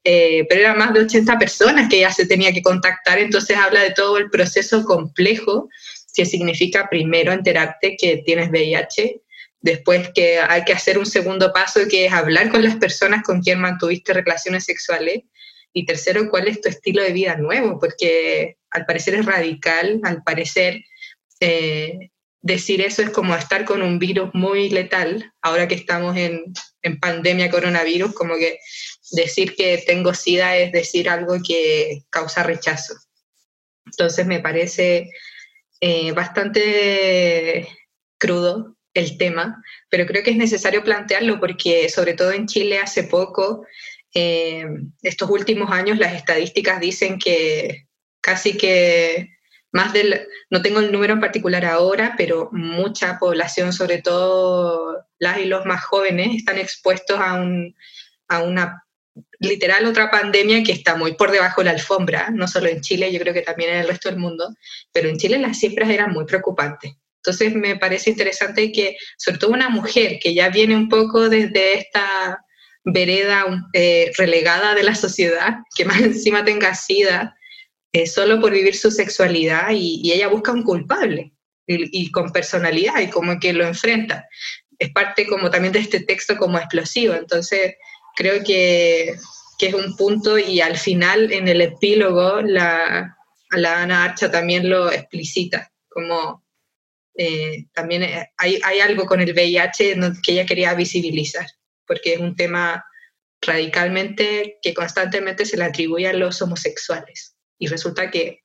eh, pero eran más de 80 personas que ella se tenía que contactar, entonces habla de todo el proceso complejo que significa primero enterarte que tienes VIH, después que hay que hacer un segundo paso que es hablar con las personas con quien mantuviste relaciones sexuales, y tercero, cuál es tu estilo de vida nuevo, porque al parecer es radical, al parecer eh, decir eso es como estar con un virus muy letal, ahora que estamos en, en, pandemia coronavirus, como que decir que tengo SIDA es decir algo que causa rechazo. Entonces me parece eh, bastante crudo el tema, pero creo que es necesario plantearlo porque sobre todo en Chile hace poco, eh, estos últimos años las estadísticas dicen que casi que más del, no tengo el número en particular ahora, pero mucha población, sobre todo las y los más jóvenes, están expuestos a, un, a una literal otra pandemia que está muy por debajo de la alfombra, no solo en Chile, yo creo que también en el resto del mundo, pero en Chile las cifras eran muy preocupantes. Entonces me parece interesante que, sobre todo una mujer que ya viene un poco desde esta vereda eh, relegada de la sociedad, que más encima tenga SIDA, eh, solo por vivir su sexualidad y, ella busca un culpable y, con personalidad y como que lo enfrenta. Es parte como también de este texto como explosivo, entonces creo que, que es un punto y al final en el epílogo la, la Ana Archa también lo explicita, como eh, también hay, hay, algo con el VIH que ella quería visibilizar, porque es un tema radicalmente que constantemente se le atribuye a los homosexuales y resulta que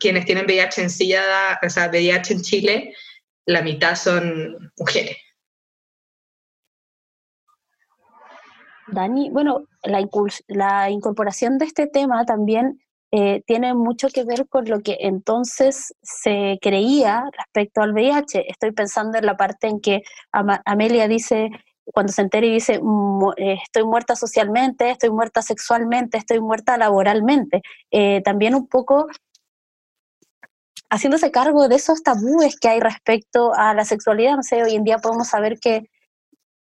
quienes tienen VIH en silla, o sea, VIH en Chile, la mitad son mujeres. Dani, bueno, la, la incorporación de este tema también eh, tiene mucho que ver con lo que entonces se creía respecto al VIH. Estoy pensando en la parte en que Amelia dice cuando se entera y dice, eh, estoy muerta socialmente, estoy muerta sexualmente, estoy muerta laboralmente. Eh, también un poco haciéndose cargo de esos tabúes que hay respecto a la sexualidad. No sé, hoy en día podemos saber que,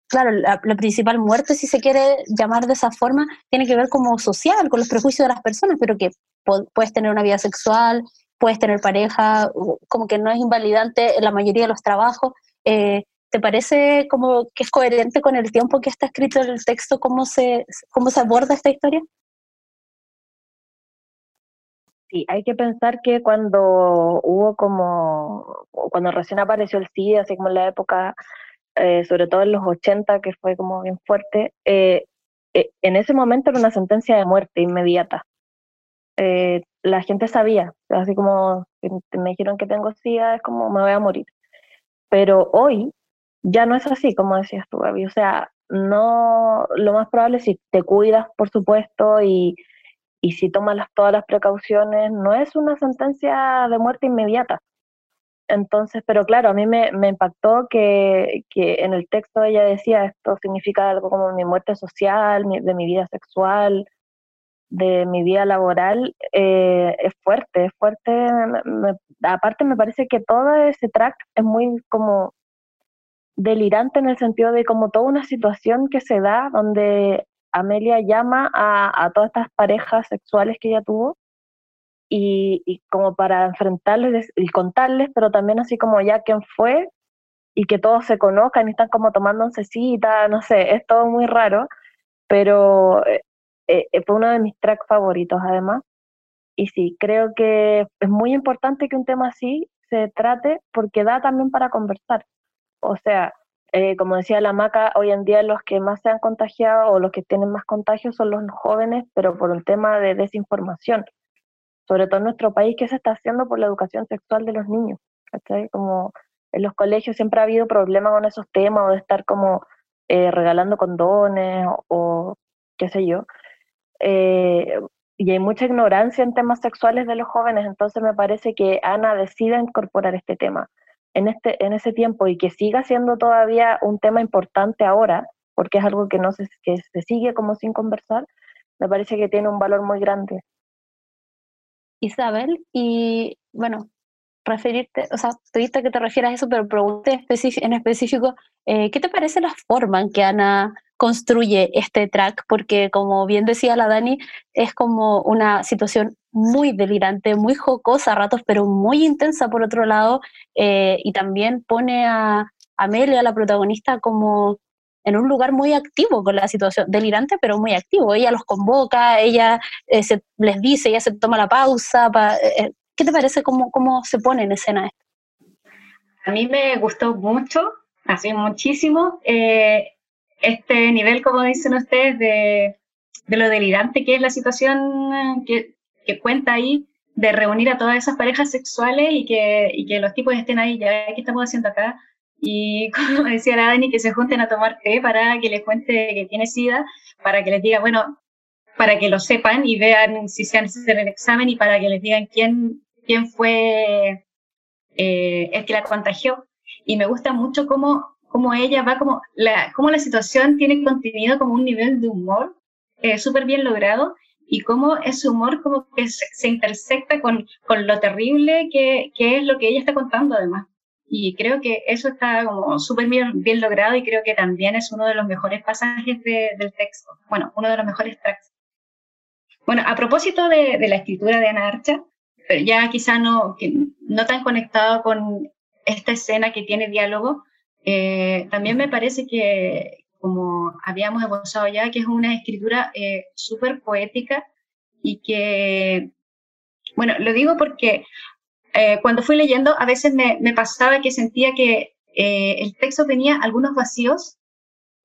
claro, la, principal muerte, si se quiere llamar de esa forma, tiene que ver como social, con los prejuicios de las personas, pero que puedes tener una vida sexual, puedes tener pareja, como que no es invalidante en la mayoría de los trabajos. Eh, ¿Te parece como que es coherente con el tiempo que está escrito en el texto, cómo se, cómo se aborda esta historia? Sí, hay que pensar que cuando hubo como, cuando recién apareció el SIDA, así como en la época, eh, sobre todo en los 80, que fue como bien fuerte, eh, eh, en ese momento era una sentencia de muerte inmediata. La gente sabía, así como me dijeron que tengo SIDA, es como me voy a morir. Pero hoy ya no es así, como decías tú, Gaby. O sea, no, lo más probable si te cuidas, por supuesto, y, y si tomas todas las precauciones, no es una sentencia de muerte inmediata. Entonces, pero claro, a mí me, me impactó que, que, en el texto ella decía esto significa algo como mi muerte social, de mi vida sexual, de mi vida laboral, eh, es fuerte, es fuerte. aparte me parece que todo ese track es muy como delirante en el sentido de como toda una situación que se da donde Amelia llama a, todas estas parejas sexuales que ella tuvo y, como para enfrentarles y contarles, pero también así como ya quién fue y que todos se conozcan y están como tomando cita, no sé, es todo muy raro, pero eh, eh, fue uno de mis tracks favoritos además. Y sí, creo que es muy importante que un tema así se trate porque da también para conversar. O sea, eh, como decía la maca, hoy en día los que más se han contagiado o los que tienen más contagios son los jóvenes, pero por un tema de desinformación sobre todo en nuestro país, qué se está haciendo por la educación sexual de los niños. Como en los colegios siempre ha habido problemas con esos temas o de estar como eh, regalando condones o, qué sé yo. Eh, y hay mucha ignorancia en temas sexuales de los jóvenes, entonces me parece que Ana decida incorporar este tema en, este, en ese tiempo y que siga siendo todavía un tema importante ahora, porque es algo que, no se, que se sigue como sin conversar, me parece que tiene un valor muy grande. Isabel, y bueno, referirte, o sea, tuviste que te refieras a eso, pero pregunté en específico, eh, ¿qué te parece la forma en que Ana construye este track? Porque como bien decía la Dani, es como una situación muy delirante, muy jocosa a ratos, pero muy intensa por otro lado, eh, y también pone a Amelia, la protagonista, como en un lugar muy activo con la situación, delirante, pero muy activo. Ella los convoca, ella eh, se, les dice, ella se toma la pausa. Eh, eh, ¿Qué te parece cómo, cómo se pone en escena esto? A mí me gustó mucho, así muchísimo, este nivel, como dicen ustedes, de, de, lo delirante que es la situación que, que, cuenta ahí, de reunir a todas esas parejas sexuales y que, y que los tipos estén ahí, ya, ¿qué estamos haciendo acá? y como decía la Dani, que se junten a tomar té para que les cuente que tiene SIDA, para que les diga, bueno, para que lo sepan y vean si se hecho el examen y para que les digan quién, quién fue eh, el que la contagió. Y me gusta mucho cómo, cómo ella va, como la, cómo la situación tiene contenido como un nivel de humor eh, súper bien logrado y cómo ese humor como que se, se intersecta con, con lo terrible que, que es lo que ella está contando además. Y creo que eso está como súper bien, bien, logrado y creo que también es uno de los mejores pasajes del texto. Bueno, uno de los mejores tracks. Bueno, a propósito de, la escritura de Ana Archa, ya quizá no, no tan conectado con esta escena que tiene diálogo, eh, también me parece que, como habíamos esbozado ya, que es una escritura eh, súper poética y que, bueno, lo digo porque eh, cuando fui leyendo, a veces me, pasaba que sentía que eh, el texto tenía algunos vacíos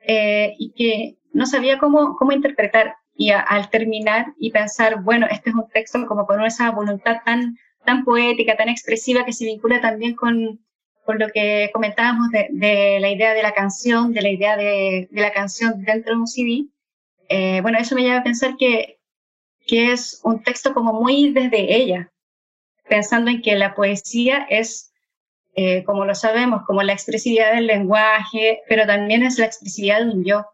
y que no sabía cómo, cómo interpretar. Y al terminar y pensar, bueno, este es un texto como con esa voluntad tan, tan poética, tan expresiva, que se vincula también con, con lo que comentábamos de, de, la idea de la canción, de la idea de, de la canción dentro de un CD. bueno, eso me lleva a pensar que, que es un texto como muy desde ella, pensando en que la poesía es, eh, como lo sabemos, como la expresividad del lenguaje, pero también es la expresividad de un yo.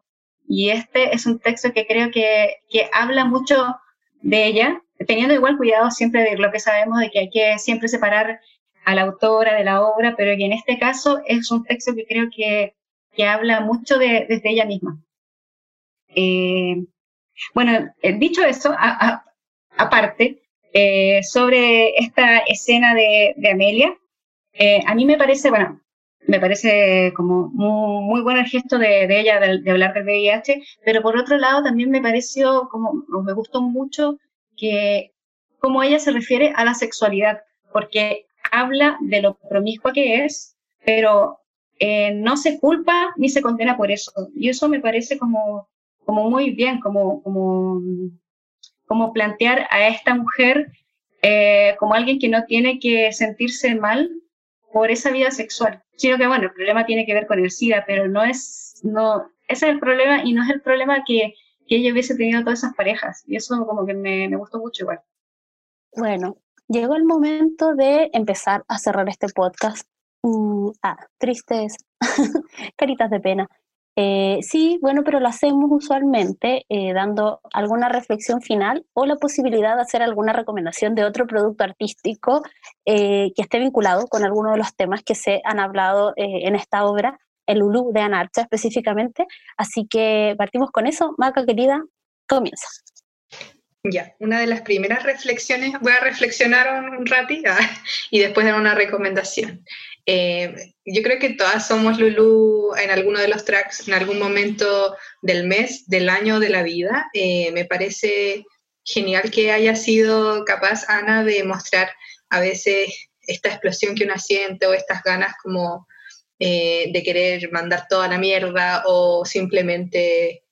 Y este es un texto que creo que, que habla mucho de ella, teniendo igual cuidado siempre de lo que sabemos, de que hay que siempre separar a la autora de la obra, pero que en este caso es un texto que creo que, que habla mucho de, desde ella misma. Eh, bueno, eh, dicho eso, aparte, eh, sobre esta escena de, Amelia. Eh, a mí me parece, bueno, me parece como muy, bueno el gesto de, ella de, hablar del VIH, pero por otro lado también me pareció, como me gustó mucho que cómo ella se refiere a la sexualidad, porque habla de lo promiscua que es, pero eh, no se culpa ni se condena por eso. Y eso me parece como, como muy bien, como, como como plantear a esta mujer eh, como alguien que no tiene que sentirse mal por esa vida sexual, sino que, bueno, el problema tiene que ver con el SIDA, pero no es, no, ese es el problema y no es el problema que, que ella hubiese tenido todas esas parejas. Y eso como que me, me gustó mucho igual. Bueno, llegó el momento de empezar a cerrar este podcast. Mm, ah, tristes, caritas de pena. Eh, sí, bueno, pero lo hacemos usualmente eh, dando alguna reflexión final o la posibilidad de hacer alguna recomendación de otro producto artístico eh, que esté vinculado con alguno de los temas que se han hablado en esta obra, el Lulú de Anarcha específicamente. Así que partimos con eso. Maca, querida, comienza. Ya, una de las primeras reflexiones, voy a reflexionar un, ratito y después dar una recomendación. Eh, yo creo que todas somos Lulu en alguno de los tracks, en algún momento del mes, del año, de la vida. Eh, me parece genial que haya sido capaz, Ana, de mostrar a veces esta explosión que uno siente o estas ganas como eh, de querer mandar toda la mierda o simplemente,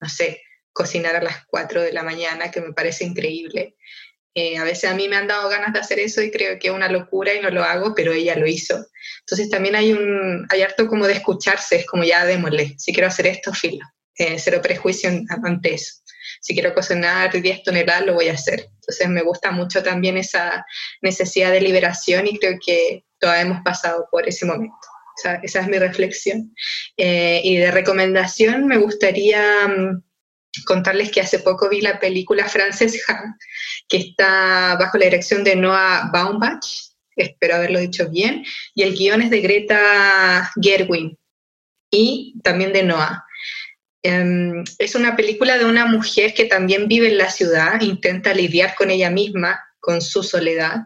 no sé, cocinar a las 4 de la mañana, que me parece increíble. Eh, a veces a mí me han dado ganas de hacer eso y creo que es una locura y no lo hago, pero ella lo hizo. Entonces también hay un, hay harto como de escucharse, es como ya démosle, si quiero hacer esto, filo, eh, cero prejuicio ante eso. Si quiero cocinar 10 toneladas, lo voy a hacer. Entonces me gusta mucho también esa necesidad de liberación y creo que todas hemos pasado por ese momento. esa es mi reflexión. Eh, y de recomendación me gustaría mm, contarles que hace poco vi la película Frances Ha, que está bajo la dirección de Noah Baumbach, espero haberlo dicho bien, y el guion es de Greta Gerwin y también de Noah. Em, es una película de una mujer que también vive en la ciudad, intenta lidiar con ella misma, con su soledad,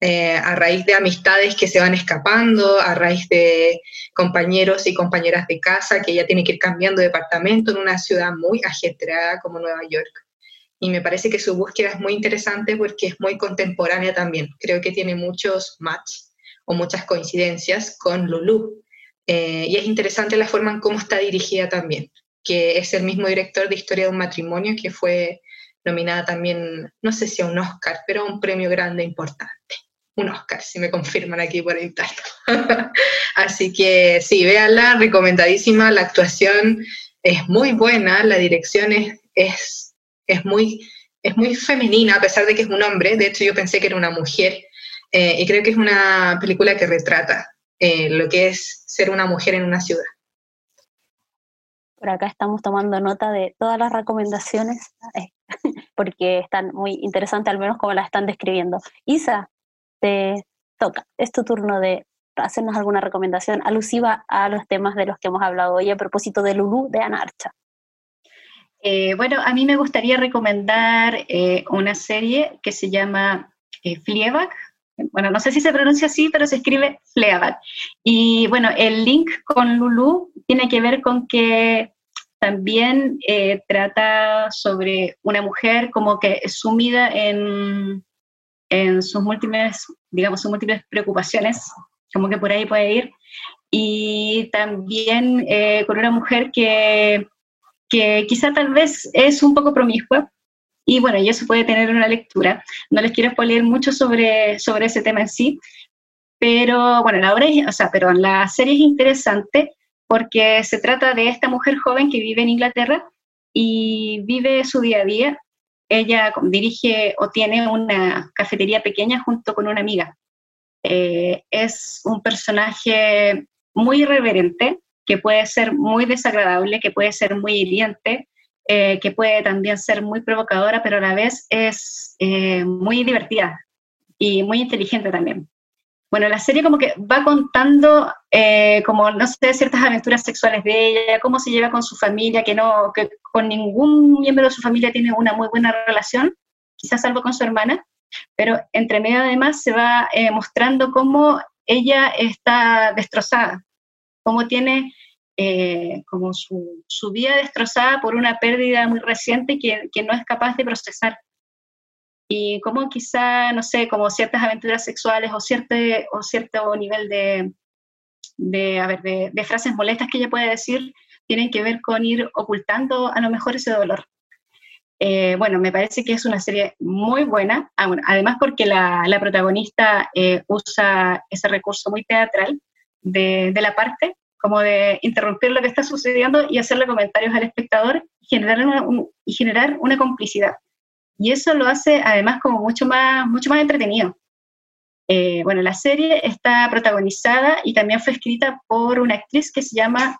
eh, a raíz de amistades que se van escapando, a raíz de compañeros y compañeras de casa que ella tiene que ir cambiando de departamento en una ciudad muy ajetreada como Nueva York. Y me parece que su búsqueda es muy interesante porque es muy contemporánea también. Creo que tiene muchos match o muchas coincidencias con Lulu. Eh, y es interesante la forma en cómo está dirigida también, que es el mismo director de Historia de un matrimonio que fue nominada también, no sé si a un Oscar, pero a un premio grande importante un Oscar, si me confirman aquí por interno. Así que sí, véanla, recomendadísima, la actuación es muy buena, la dirección es, es, es, muy, es muy femenina, a pesar de que es un hombre, de hecho yo pensé que era una mujer, eh, y creo que es una película que retrata eh, lo que es ser una mujer en una ciudad. Por acá estamos tomando nota de todas las recomendaciones, eh, porque están muy interesantes, al menos como las están describiendo. Isa, te toca. Es tu turno de hacernos alguna recomendación alusiva a los temas de los que hemos hablado hoy a propósito de Lulu de Anarcha. Eh, bueno, a mí me gustaría recomendar eh, una serie que se llama eh, Fleabag. Bueno, no sé si se pronuncia así, pero se escribe Fleabag. Y bueno, el link con Lulu tiene que ver con que también eh, trata sobre una mujer como que sumida en, en sus múltiples, digamos, sus múltiples preocupaciones, como que por ahí puede ir, y también eh, con una mujer que, que quizá tal vez es un poco promiscua, y bueno, y eso puede tener una lectura. No les quiero leer mucho sobre, sobre ese tema en sí, pero bueno, la obra, o sea, perdón, la serie es interesante porque se trata de esta mujer joven que vive en Inglaterra y vive su día a día ella dirige o tiene una cafetería pequeña junto con una amiga. Eh, es un personaje muy irreverente, que puede ser muy desagradable, que puede ser muy hiriente, eh, que puede también ser muy provocadora, pero a la vez es eh, muy divertida y muy inteligente también. Bueno, la serie como que va contando, eh, como, no sé, ciertas aventuras sexuales de ella, cómo se lleva con su familia, que no, que con ningún miembro de su familia tiene una muy buena relación, quizás salvo con su hermana, pero entre medio además se va eh, mostrando cómo ella está destrozada, cómo tiene eh, como su, su, vida destrozada por una pérdida muy reciente que, que no es capaz de procesar y como quizá, no sé, como ciertas aventuras sexuales o cierto, o cierto nivel de, de, a ver, de, frases molestas que ella puede decir tienen que ver con ir ocultando a lo mejor ese dolor. Eh, bueno, me parece que es una serie muy buena, ah, además porque la, la protagonista eh, usa ese recurso muy teatral de, de, la parte, como de interrumpir lo que está sucediendo y hacerle comentarios al espectador generar una, y generar una complicidad. Y eso lo hace además como mucho más, mucho más entretenido. Eh, bueno, la serie está protagonizada y también fue escrita por una actriz que se llama,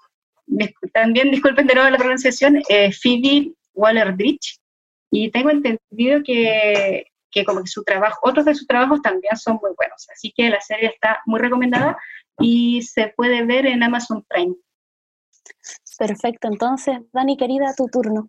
también disculpen de nuevo la pronunciación, eh, Phoebe Waller-Bridge. Y tengo entendido que, que como que su trabajo, otros de sus trabajos también son muy buenos. Así que la serie está muy recomendada y se puede ver en Amazon Prime. Perfecto, entonces, Dani querida, tu turno.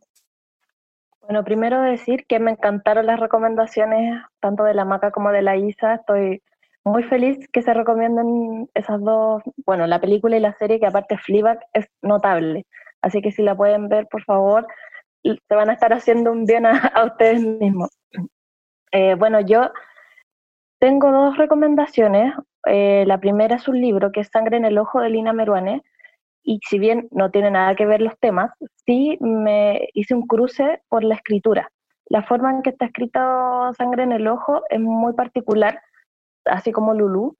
Bueno, primero decir que me encantaron las recomendaciones tanto de la Maca como de la Isa. Estoy muy feliz que se recomienden esas dos, bueno, la película y la serie, que aparte Fleabag es notable. Así que si la pueden ver, por favor, se van a estar haciendo un bien a, ustedes mismos. Eh, bueno, yo tengo dos recomendaciones. Eh, la primera es un libro que es Sangre en el Ojo de Lina Meruane, y si bien no tiene nada que ver los temas, sí me hice un cruce por la escritura. La forma en que está escrito Sangre en el Ojo es muy particular, así como Lulú.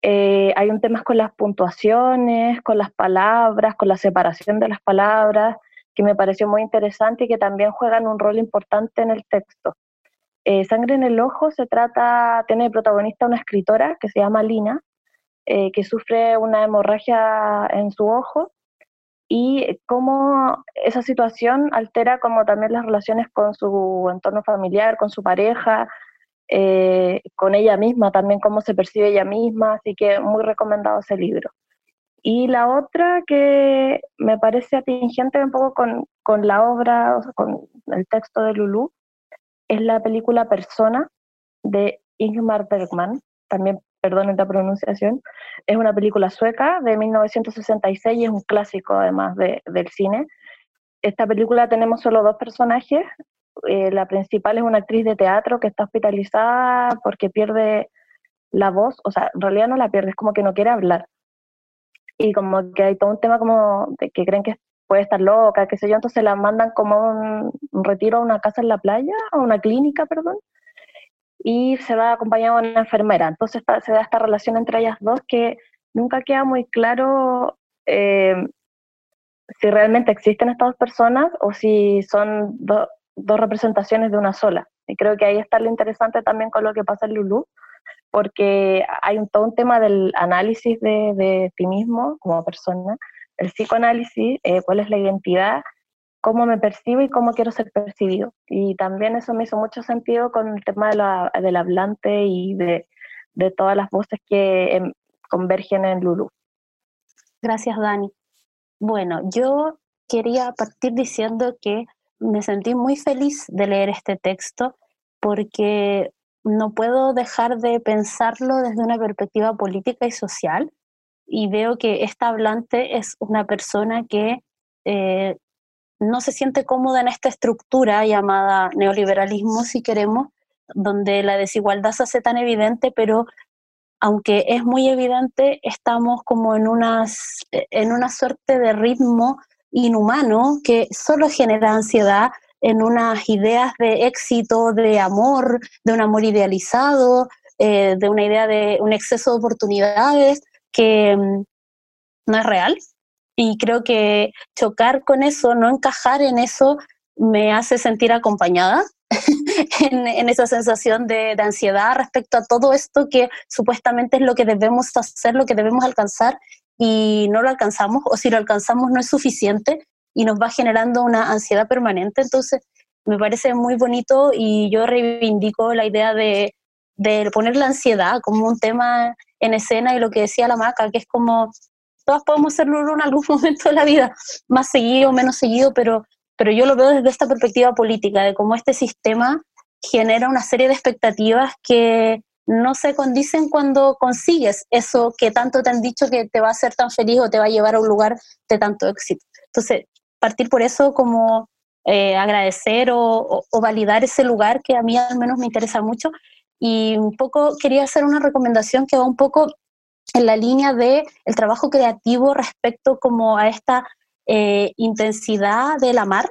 Eh, hay un tema con las puntuaciones, con las palabras, con la separación de las palabras, que me pareció muy interesante y que también juegan un rol importante en el texto. Eh, Sangre en el Ojo se trata, tiene de protagonista una escritora que se llama Lina, eh, que sufre una hemorragia en su ojo y cómo esa situación altera como también las relaciones con su entorno familiar, con su pareja, eh, con ella misma, también cómo se percibe ella misma, así que muy recomendado ese libro. Y la otra que me parece atingente un poco con, con la obra, con el texto de Lulu, es la película Persona de Ingmar Bergman, también perdonen la pronunciación, es una película sueca de 1966 y es un clásico además de, del cine. Esta película tenemos solo dos personajes. Eh, la principal es una actriz de teatro que está hospitalizada porque pierde la voz, o sea, en realidad no la pierde, es como que no quiere hablar. Y como que hay todo un tema como que creen que puede estar loca, qué sé yo, entonces la mandan como un, un retiro a una casa en la playa, a una clínica, perdón, y se va acompañado de una enfermera. Entonces se da esta relación entre ellas dos que nunca queda muy claro eh, si realmente existen estas dos personas o si son dos representaciones de una sola. Y creo que ahí está lo interesante también con lo que pasa en Lulu, porque hay un, todo un tema del análisis de, de ti mismo como persona, el psicoanálisis, eh, cuál es la identidad cómo me percibo y cómo quiero ser percibido. Y también eso me hizo mucho sentido con el tema de la, del hablante y de, de, todas las voces que em, convergen en Lulu. Gracias, Dani. Bueno, yo quería partir diciendo que me sentí muy feliz de leer este texto porque no puedo dejar de pensarlo desde una perspectiva política y social y veo que esta hablante es una persona que eh, no se siente cómoda en esta estructura llamada neoliberalismo, si queremos, donde la desigualdad se hace tan evidente, pero aunque es muy evidente, estamos como en, unas, en una suerte de ritmo inhumano que solo genera ansiedad en unas ideas de éxito, de amor, de un amor idealizado, eh, de una idea de un exceso de oportunidades que mm, no es real, y creo que chocar con eso, no encajar en eso, me hace sentir acompañada en, esa sensación de, ansiedad respecto a todo esto que supuestamente es lo que debemos hacer, lo que debemos alcanzar y no lo alcanzamos, o si lo alcanzamos no es suficiente y nos va generando una ansiedad permanente. Entonces, me parece muy bonito y yo reivindico la idea de, de poner la ansiedad como un tema en escena y lo que decía la maca, que es como todas podemos ser Lulu en algún momento de la vida, más seguido o menos seguido, pero, pero yo lo veo desde esta perspectiva política, de cómo este sistema genera una serie de expectativas que no se condicen cuando consigues eso que tanto te han dicho que te va a hacer tan feliz o te va a llevar a un lugar de tanto éxito. Entonces, partir por eso como eh, agradecer o, o, validar ese lugar que a mí al menos me interesa mucho. Y un poco quería hacer una recomendación que va un poco en la línea de el trabajo creativo respecto como a esta eh, intensidad del amar,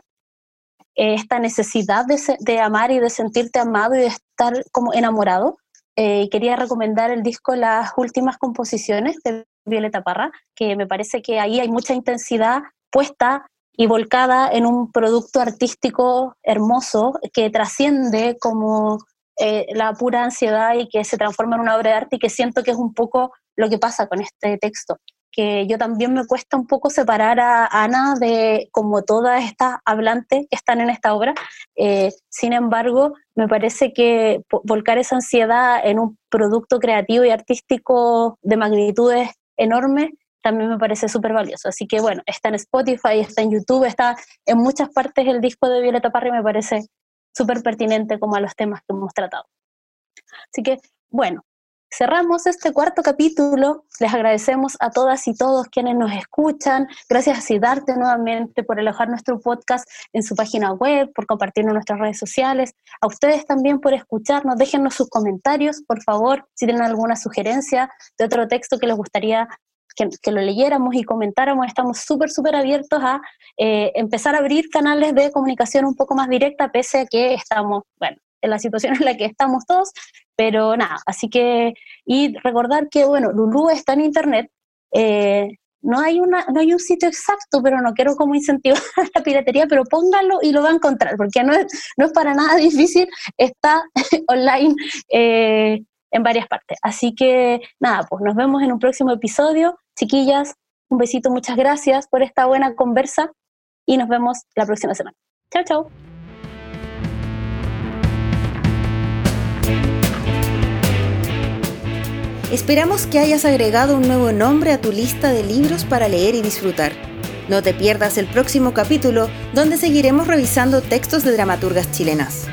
eh, esta necesidad de, de, amar y de sentirte amado y de estar como enamorado. Eh, quería recomendar el disco Las últimas composiciones de Violeta Parra, que me parece que ahí hay mucha intensidad puesta y volcada en un producto artístico hermoso que trasciende como eh, la pura ansiedad y que se transforma en una obra de arte y que siento que es un poco lo que pasa con este texto que yo también me cuesta un poco separar a Ana de como todas estas hablantes que están en esta obra. Eh, sin embargo, me parece que volcar esa ansiedad en un producto creativo y artístico de magnitudes enormes también me parece súper valioso. Así que bueno, está en Spotify, está en YouTube, está en muchas partes el disco de Violeta Parra y me parece súper pertinente como a los temas que hemos tratado. Así que bueno, cerramos este cuarto capítulo. Les agradecemos a todas y todos quienes nos escuchan. Gracias a Sidarte nuevamente por alojar nuestro podcast en su página web, por compartirlo en nuestras redes sociales. A ustedes también por escucharnos. Déjennos sus comentarios, por favor, si tienen alguna sugerencia de otro texto que les gustaría que, lo leyéramos y comentáramos. Estamos súper, súper abiertos a eh, empezar a abrir canales de comunicación un poco más directa, pese a que estamos, bueno, en la situación en la que estamos todos, pero nada, así que, y recordar que, bueno, Lulu está en internet, eh, no hay, una, no hay un sitio exacto, pero no quiero como incentivar la piratería, pero pónganlo y lo va a encontrar, porque no es, no es para nada difícil, está online eh, en varias partes. Así que nada, pues nos vemos en un próximo episodio. Chiquillas, un besito, muchas gracias por esta buena conversa y nos vemos la próxima semana. Chao, chao. Esperamos que hayas agregado un nuevo nombre a tu lista de libros para leer y disfrutar. No te pierdas el próximo capítulo donde seguiremos revisando textos de dramaturgas chilenas.